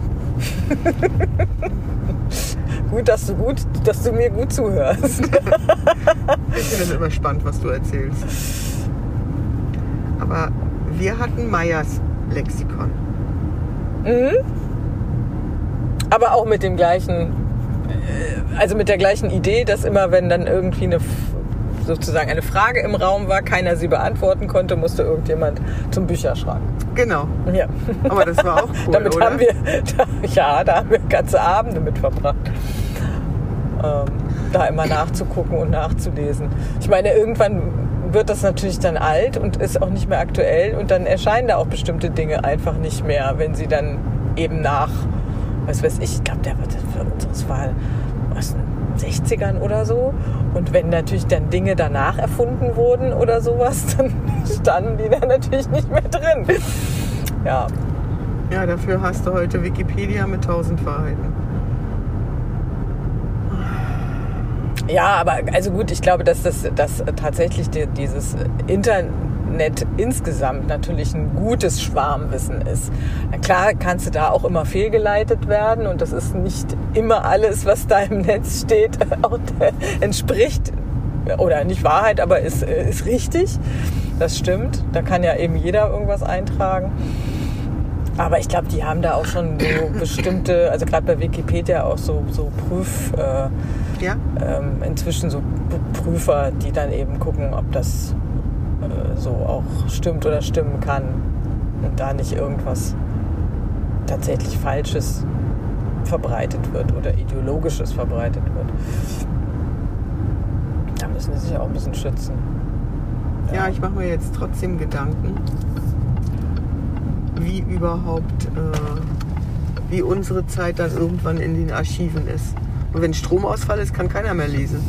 gut, dass du gut, dass du mir gut zuhörst. Ich finde das immer spannend, was du erzählst. Aber wir hatten Meyers Lexikon. Aber auch mit dem gleichen, äh, also mit der gleichen Idee, dass immer, wenn dann irgendwie eine, sozusagen eine Frage im Raum war, keiner sie beantworten konnte, musste irgendjemand zum Bücherschrank. Genau. Ja. Aber das war auch cool, Damit oder? haben wir, da, (laughs) ja, da haben wir ganze Abende mit verbracht. Ähm, da immer nachzugucken und nachzulesen. Ich meine, irgendwann wird das natürlich dann alt und ist auch nicht mehr aktuell und dann erscheinen da auch bestimmte Dinge einfach nicht mehr, wenn sie dann eben nach, was weiß ich, ich glaube, der wird für unseres Wahl aus den 60ern oder so. Und wenn natürlich dann Dinge danach erfunden wurden oder sowas, (laughs) dann standen die dann natürlich nicht mehr drin. Ja, Ja, dafür hast du heute Wikipedia mit 1000 Wahrheiten. Ja, aber also gut, ich glaube, dass das dass tatsächlich die, dieses Internet insgesamt natürlich ein gutes Schwarmwissen ist. Na klar kannst du da auch immer fehlgeleitet werden und das ist nicht immer alles, was da im Netz steht, (laughs) auch der, entspricht oder nicht Wahrheit, aber ist, ist richtig. Das stimmt. Da kann ja eben jeder irgendwas eintragen. Aber ich glaube, die haben da auch schon so (coughs) bestimmte, also gerade bei Wikipedia auch so, so Prüf, äh, Ja? ähm, inzwischen so Prüfer, die dann eben gucken, ob das äh, so auch stimmt oder stimmen kann und da nicht irgendwas tatsächlich Falsches verbreitet wird oder ideologisches verbreitet wird. Da müssen sie sich auch ein bisschen schützen. Ja, ich mache mir jetzt trotzdem Gedanken, wie überhaupt, äh, wie unsere Zeit dann irgendwann in den Archiven ist. Und wenn Stromausfall ist, kann keiner mehr lesen.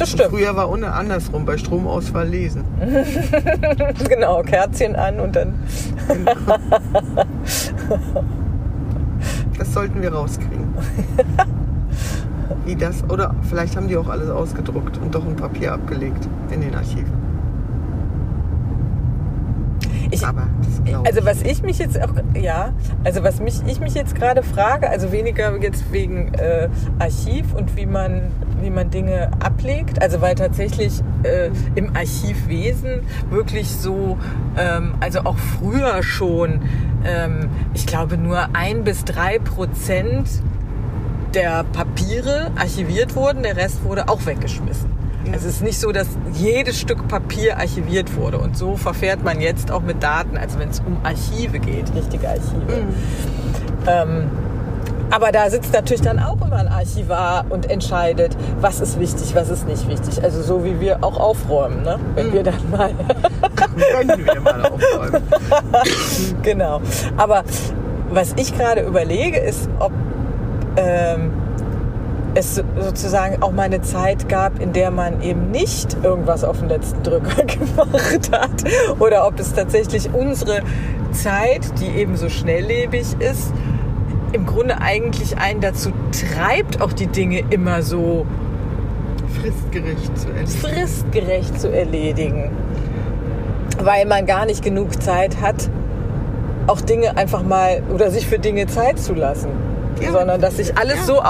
Das stimmt. Früher war ohne andersrum, bei Stromausfall lesen. (laughs) Genau, Kerzchen an und dann. Das sollten wir rauskriegen. (laughs) Wie das, oder vielleicht haben die auch alles ausgedruckt und doch ein Papier abgelegt in den Archiven. Ich, Aber Also was ich mich jetzt auch, ja, also was mich, ich mich jetzt gerade frage, also weniger jetzt wegen äh, Archiv und wie man, wie man Dinge ablegt, also weil tatsächlich äh, im Archivwesen wirklich so, ähm, also auch früher schon, ähm, ich glaube nur ein bis drei Prozent der Papiere archiviert wurden, der Rest wurde auch weggeschmissen. Ja. Es ist nicht so, dass jedes Stück Papier archiviert wurde. Und so verfährt man jetzt auch mit Daten, also wenn es um Archive geht, richtige Archive. Ähm, aber da sitzt natürlich dann auch immer ein Archivar und entscheidet, was ist wichtig, was ist nicht wichtig. Also so wie wir auch aufräumen, ne? wenn wir dann mal (laughs) Wenn wir mal aufräumen. genau. Aber was ich gerade überlege, ist, ob ähm, es so- sozusagen auch mal eine Zeit gab, in der man eben nicht irgendwas auf den letzten Drücker (laughs) gemacht hat. Oder ob es tatsächlich unsere Zeit, die eben so schnelllebig ist, im Grunde eigentlich einen dazu treibt, auch die Dinge immer so Fristgerecht zu essen. fristgerecht zu erledigen. Weil man gar nicht genug Zeit hat, auch Dinge einfach mal oder sich für Dinge Zeit zu lassen. Ja. Sondern dass sich alles Ja. so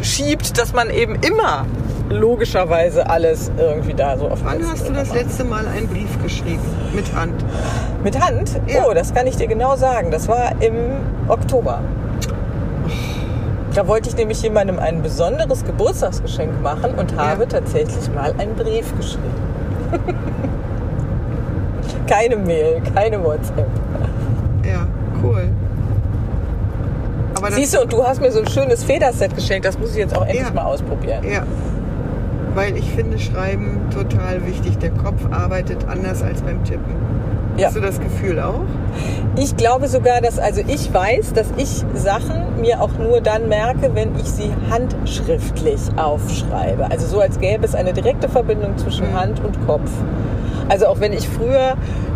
aufschiebt, dass man eben immer logischerweise alles irgendwie da so auf Wann hast du das macht. letzte Mal einen Brief geschrieben? Mit Hand. Mit Hand? Ja. Oh, das kann ich dir genau sagen. Das war im Oktober. Da wollte ich nämlich jemandem ein besonderes Geburtstagsgeschenk machen und habe tatsächlich mal einen Brief geschrieben. (laughs) keine Mail, keine WhatsApp. Ja, cool. Aber Siehst du, und du hast mir so ein schönes Federset geschenkt. Das muss ich jetzt auch endlich Ja. mal ausprobieren. Ja. Weil ich finde Schreiben total wichtig. Der Kopf arbeitet anders als beim Tippen. Ja. Hast du das Gefühl auch? Ich glaube sogar, dass also ich weiß, dass ich Sachen mir auch nur dann merke, wenn ich sie handschriftlich aufschreibe. Also so als gäbe es eine direkte Verbindung zwischen Mhm. Hand und Kopf. Also auch wenn ich früher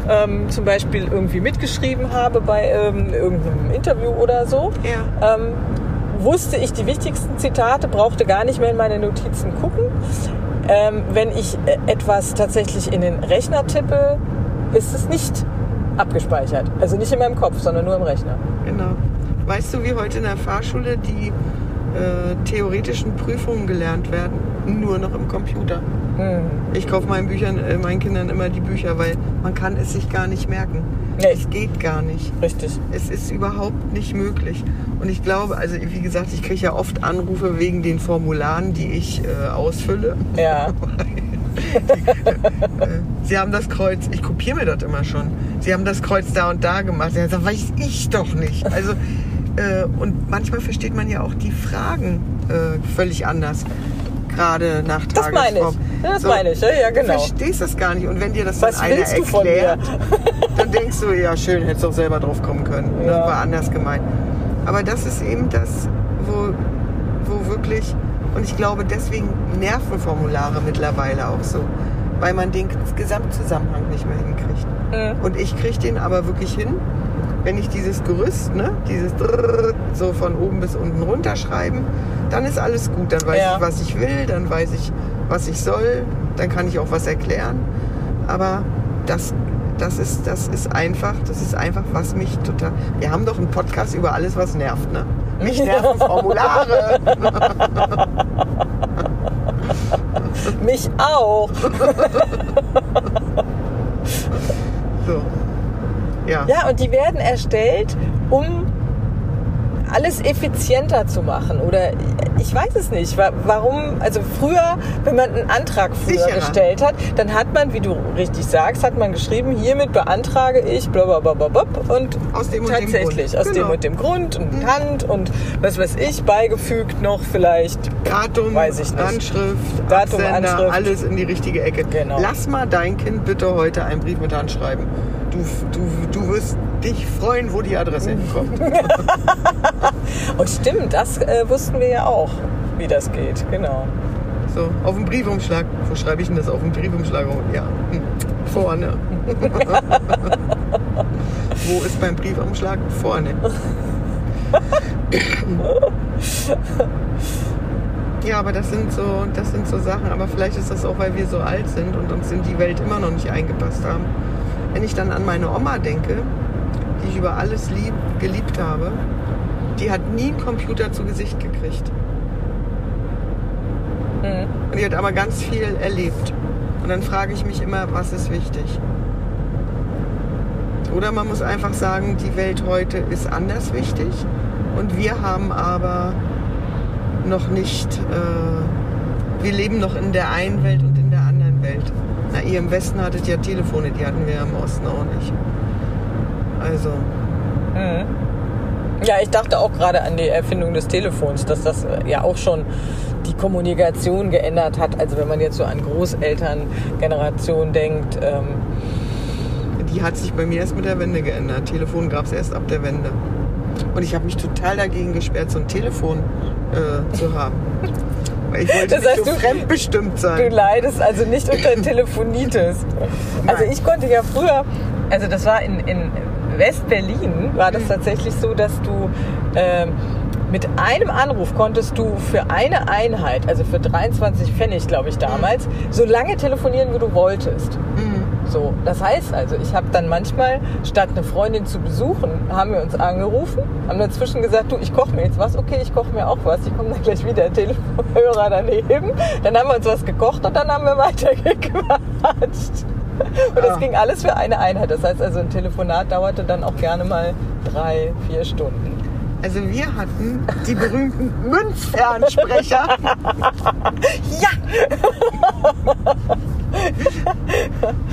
ähm, zum Beispiel irgendwie mitgeschrieben habe bei ähm, irgendeinem Interview oder so, Ja. ähm, wusste ich die wichtigsten Zitate, brauchte gar nicht mehr in meine Notizen gucken. Ähm, wenn ich äh, etwas tatsächlich in den Rechner tippe, ist es nicht abgespeichert. Also nicht in meinem Kopf, sondern nur im Rechner. Genau. Weißt du, wie heute in der Fahrschule die äh, theoretischen Prüfungen gelernt werden? Nur noch im Computer. Hm. Ich kaufe meinen Büchern, äh, meinen Kindern immer die Bücher, weil man kann es sich gar nicht merken. Nee. Es geht gar nicht. Richtig. Es ist überhaupt nicht möglich. Und ich glaube, also wie gesagt, ich kriege ja oft Anrufe wegen den Formularen, die ich äh, ausfülle. Ja. (laughs) Äh, Sie haben das Kreuz, ich kopiere mir das immer schon. Sie haben das Kreuz da und da gemacht. Ja, das weiß ich doch nicht. Also, äh, und manchmal versteht man ja auch die Fragen äh, völlig anders. Gerade nach Das meine ich. Das meine ich, ja, ja, Du genau. verstehst das gar nicht. Und wenn dir das dann Was einer du von erklärt, (laughs) dann denkst du, ja schön, hättest doch selber drauf kommen können. Ne? Ja. War anders gemeint. Aber das ist eben das, wo, wo wirklich, und ich glaube deswegen nerven Formulare mittlerweile auch so, weil man den Gesamtzusammenhang nicht mehr hinkriegt. Mhm. Und ich kriege den aber wirklich hin, wenn ich dieses Gerüst, ne, dieses so von oben bis unten runterschreiben, dann ist alles gut. Dann weiß Ja. ich, was ich will, dann weiß ich, was ich soll, dann kann ich auch was erklären. Aber das, das, ist, das ist einfach, das ist einfach, was mich total. Wir haben doch einen Podcast über alles, was nervt, ne? Mich (laughs) nerven Formulare. Mich auch. (laughs) So. Ja. Ja, und die werden erstellt, um alles effizienter zu machen. Oder ich weiß es nicht. wa- Warum, also früher, wenn man einen Antrag früher Sicherer. gestellt hat, dann hat man, wie du richtig sagst, hat man geschrieben, hiermit beantrage ich blablabla und Aus dem und dem tatsächlich aus dem Genau. und dem Grund und Hand und was weiß ich, beigefügt noch vielleicht. Datum, Weiß ich nicht. Anschrift, Datum, Absender, Anschrift. alles in die richtige Ecke. Genau. Lass mal dein Kind bitte heute einen Brief mit Hand schreiben. Du, du, du wirst dich freuen, wo die Adresse hinkommt. (laughs) Und stimmt, das äh, wussten wir ja auch, wie das geht. Genau. So, auf dem Briefumschlag. Wo schreibe ich denn das auf dem Briefumschlag? Ja, hm, vorne. (laughs) Wo ist beim Briefumschlag? Vorne. (laughs) Ja, aber das sind so, das sind so Sachen. Aber vielleicht ist das auch, weil wir so alt sind und uns in die Welt immer noch nicht eingepasst haben. Wenn ich dann an meine Oma denke, die ich über alles lieb, geliebt habe, die hat nie einen Computer zu Gesicht gekriegt. Mhm. Und die hat aber ganz viel erlebt. Und dann frage ich mich immer, was ist wichtig? Oder man muss einfach sagen, die Welt heute ist anders wichtig und wir haben aber noch nicht äh, wir leben noch in der einen Welt und in der anderen Welt. Na, ihr im Westen hattet ja Telefone, die hatten wir im Osten auch nicht. Also, Mhm. Ja, ich dachte auch gerade an die Erfindung des Telefons, dass das äh, ja auch schon die Kommunikation geändert hat. Also wenn man jetzt so an Großelterngeneration denkt, ähm, die hat sich bei mir erst mit der Wende geändert. Telefon gab es erst ab der Wende. Und ich habe mich total dagegen gesperrt, so ein Telefon äh, zu haben. (laughs) Ich wollte Das nicht heißt, so du- fremdbestimmt du sein. leidest also nicht unter (laughs) Telefonitis. Also ich konnte ja früher, also das war in, in West-Berlin, war das tatsächlich so, dass du ähm, mit einem Anruf konntest du für eine Einheit, also für 23 Pfennig, glaube ich damals, so lange telefonieren, wie du wolltest. Mhm. So, das heißt also, ich habe dann manchmal, statt eine Freundin zu besuchen, haben wir uns angerufen, haben dazwischen gesagt, du, ich koche mir jetzt was, okay, ich koche mir auch was, ich komme dann gleich wieder, Telefonhörer daneben. Dann haben wir uns was gekocht und dann haben wir (laughs) weitergequatscht. Und das Ah. ging alles für eine Einheit. Das heißt also, ein Telefonat dauerte dann auch gerne mal drei, vier Stunden. Also wir hatten die berühmten Münzfernsprecher. (laughs) Ja,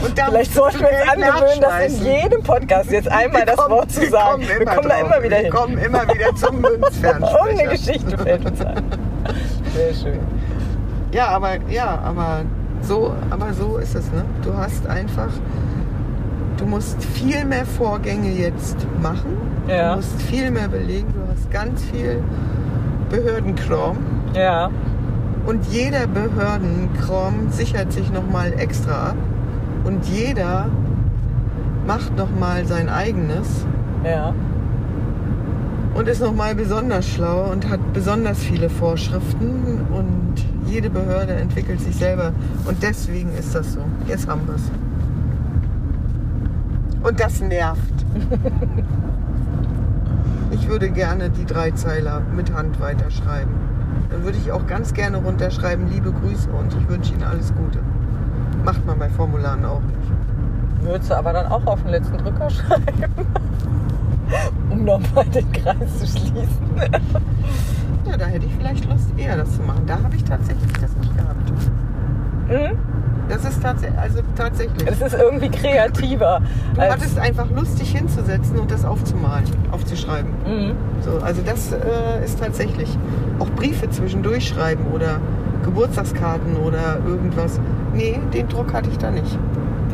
Und vielleicht sollten wir uns angewöhnen, das in jedem Podcast jetzt einmal das kommen- Wort zu wir sagen. wir kommen da immer wieder Wir hin. kommen immer wieder zum (laughs) Irgendeine Münzfernsprecher. Geschichte fällt uns ein. Sehr schön. Ja, aber ja, aber so, aber so ist es, ne? Du hast einfach, du musst viel mehr Vorgänge jetzt machen. Ja. Du musst viel mehr belegen. Du hast ganz viel Behördenkram. Ja. Und jeder Behördenkram sichert sich nochmal extra ab. Und jeder macht nochmal sein eigenes Ja. und ist nochmal besonders schlau und hat besonders viele Vorschriften. Und jede Behörde entwickelt sich selber. Und deswegen ist das so. Jetzt haben wir es. Und das nervt. Ich würde gerne die Dreizeiler mit Hand weiterschreiben. Dann würde ich auch ganz gerne runterschreiben, liebe Grüße und ich wünsche Ihnen alles Gute. Macht man bei Formularen auch nicht. Würdest du aber dann auch auf den letzten Drücker schreiben? um nochmal den Kreis zu schließen. Ja, da hätte ich vielleicht Lust, eher das zu machen. Da habe ich tatsächlich das nicht gehabt. Mhm. Das ist tatsächlich, also tatsächlich. Es ist irgendwie kreativer. Du hattest einfach Lust, dich hinzusetzen und das aufzumalen, aufzuschreiben. Mhm. So, also das äh, ist tatsächlich. Auch Briefe zwischendurch schreiben oder Geburtstagskarten oder irgendwas. Nee, den Druck hatte ich da nicht.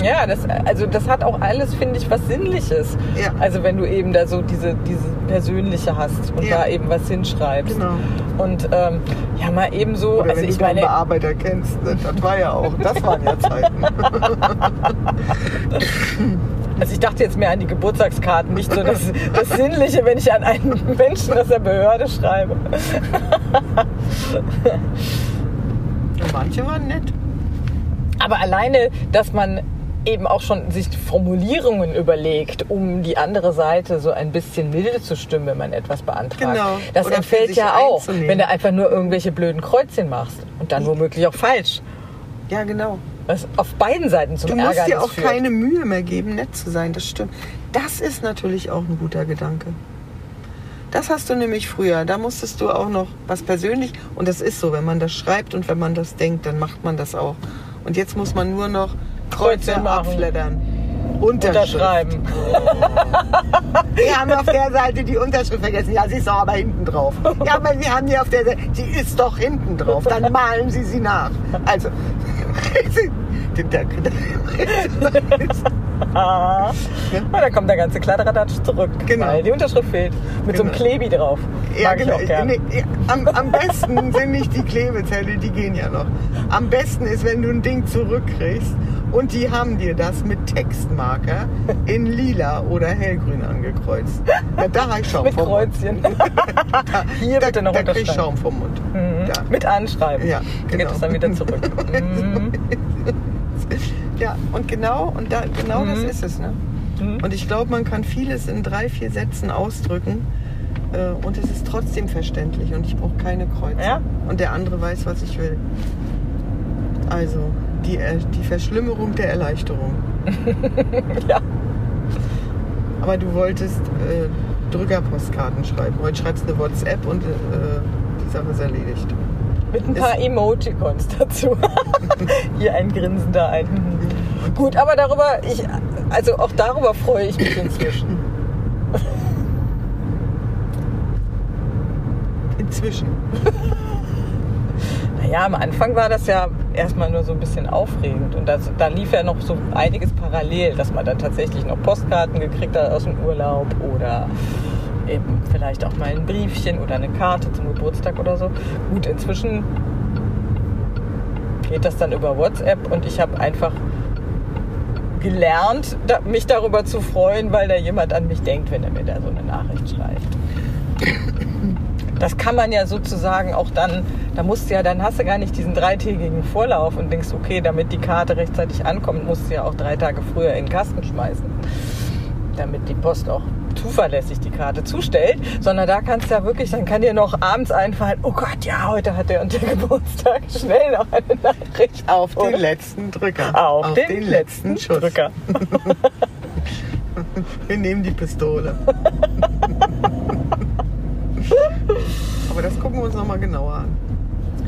Ja, das, also das hat auch alles, finde ich, was Sinnliches. Ja. Also wenn du eben da so diese, diese Persönliche hast und Ja. da eben was hinschreibst. Genau. Und ähm, ja, mal eben so, Oder also wenn ich du meine, Bearbeiter kennst, ne? das war ja auch, das waren ja Zeiten. (laughs) also ich dachte jetzt mehr an die Geburtstagskarten, nicht so das, das Sinnliche, wenn ich an einen Menschen aus der Behörde schreibe. Manche waren nett. Aber alleine, dass man eben auch schon sich Formulierungen überlegt, um die andere Seite so ein bisschen milde zu stimmen, wenn man etwas beantragt. Genau. Das Oder entfällt ja auch, wenn du einfach nur irgendwelche blöden Kreuzchen machst und dann womöglich auch falsch. Ja, genau. Was auf beiden Seiten zum Du musst Ärgernis dir auch führt. keine Mühe mehr geben, nett zu sein. Das stimmt. Das ist natürlich auch ein guter Gedanke. Das hast du nämlich früher. Da musstest du auch noch was persönlich. Und das ist so, wenn man das schreibt und wenn man das denkt, dann macht man das auch. Und jetzt muss man nur noch Kreuze machen. abflattern. Unterschrift. unterschreiben. (laughs) Wir haben auf der Seite die Unterschrift vergessen. Ja, sie ist doch aber hinten drauf. Ja, aber wir haben die auf der Seite. Sie ist doch hinten drauf. Dann malen Sie sie nach. Also, (laughs) den Tag. (laughs) Ah. Dann kommt der ganze Kladderadatsch zurück, Genau. weil die Unterschrift fehlt. Mit so einem Genau. Klebi drauf. Mag ich auch gerne. Nee, ja, am, am besten sind nicht die Klebezelle, die gehen ja noch. Am besten ist, wenn du ein Ding zurückkriegst und die haben dir das mit Textmarker in lila oder hellgrün angekreuzt. Ja, da habe ich Schaum Mit vom Mund. Kreuzchen. (laughs) Hier Da, bitte noch da krieg ich. Schaum vom Mund. Ja. Mit Anschreiben. Ja, Dann geht genau. es dann wieder zurück. Mhm. (laughs) Ja, und genau, und da, genau das Mhm. ist es. Ne? Mhm. Und ich glaube, man kann vieles in drei, vier Sätzen ausdrücken äh, und es ist trotzdem verständlich und ich brauche keine Kreuze. Ja. Und der andere weiß, was ich will. Also, die, äh, die Verschlimmerung der Erleichterung. (laughs) ja. Aber du wolltest äh, Drückerpostkarten schreiben. Heute schreibst du eine WhatsApp und äh, die Sache ist erledigt. Mit ein paar Emojicons dazu. (laughs) Hier ein Grinsen, da ein. Gut, aber darüber, ich, also auch darüber freue ich mich inzwischen. Inzwischen. (laughs) Naja, am Anfang war das ja erstmal nur so ein bisschen aufregend. Und das, da lief ja noch so einiges parallel, dass man dann tatsächlich noch Postkarten gekriegt hat aus dem Urlaub oder eben vielleicht auch mal ein Briefchen oder eine Karte zum Geburtstag oder so. Gut, inzwischen geht das dann über WhatsApp und ich habe einfach gelernt, mich darüber zu freuen, weil da jemand an mich denkt, wenn er mir da so eine Nachricht schreibt. Das kann man ja sozusagen auch dann, da musst du ja, dann hast du gar nicht diesen dreitägigen Vorlauf und denkst, okay, damit die Karte rechtzeitig ankommt, musst du ja auch drei Tage früher in den Kasten schmeißen, damit die Post auch zuverlässig die Karte zustellt, sondern da kannst du ja wirklich, dann kann dir noch abends einfallen, oh Gott, ja, heute hat der und der (laughs) Geburtstag, schnell noch eine Nachricht. Auf den Oder? letzten Drücker. Auf, den, letzten, Schuss. Drücker. (laughs) Wir nehmen die Pistole. (laughs) Aber das gucken wir uns nochmal genauer an.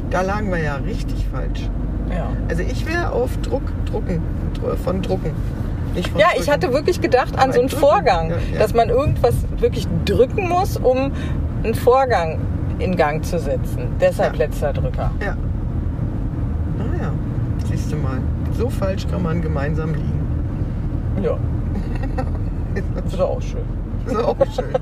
Da lagen wir ja richtig falsch. Ja. Also ich wäre auf Druck, Drucken, Dr- von Drucken. Ja, ich Drücken. hatte wirklich gedacht an Aber so einen drücken, Vorgang, ja, ja. dass man irgendwas wirklich drücken muss, um einen Vorgang in Gang zu setzen. Deshalb Ja. letzter Drücker. Ja. Ah ja, siehst du mal. So falsch kann man gemeinsam liegen. Ja, (laughs) ist doch auch schön. Ist auch schön.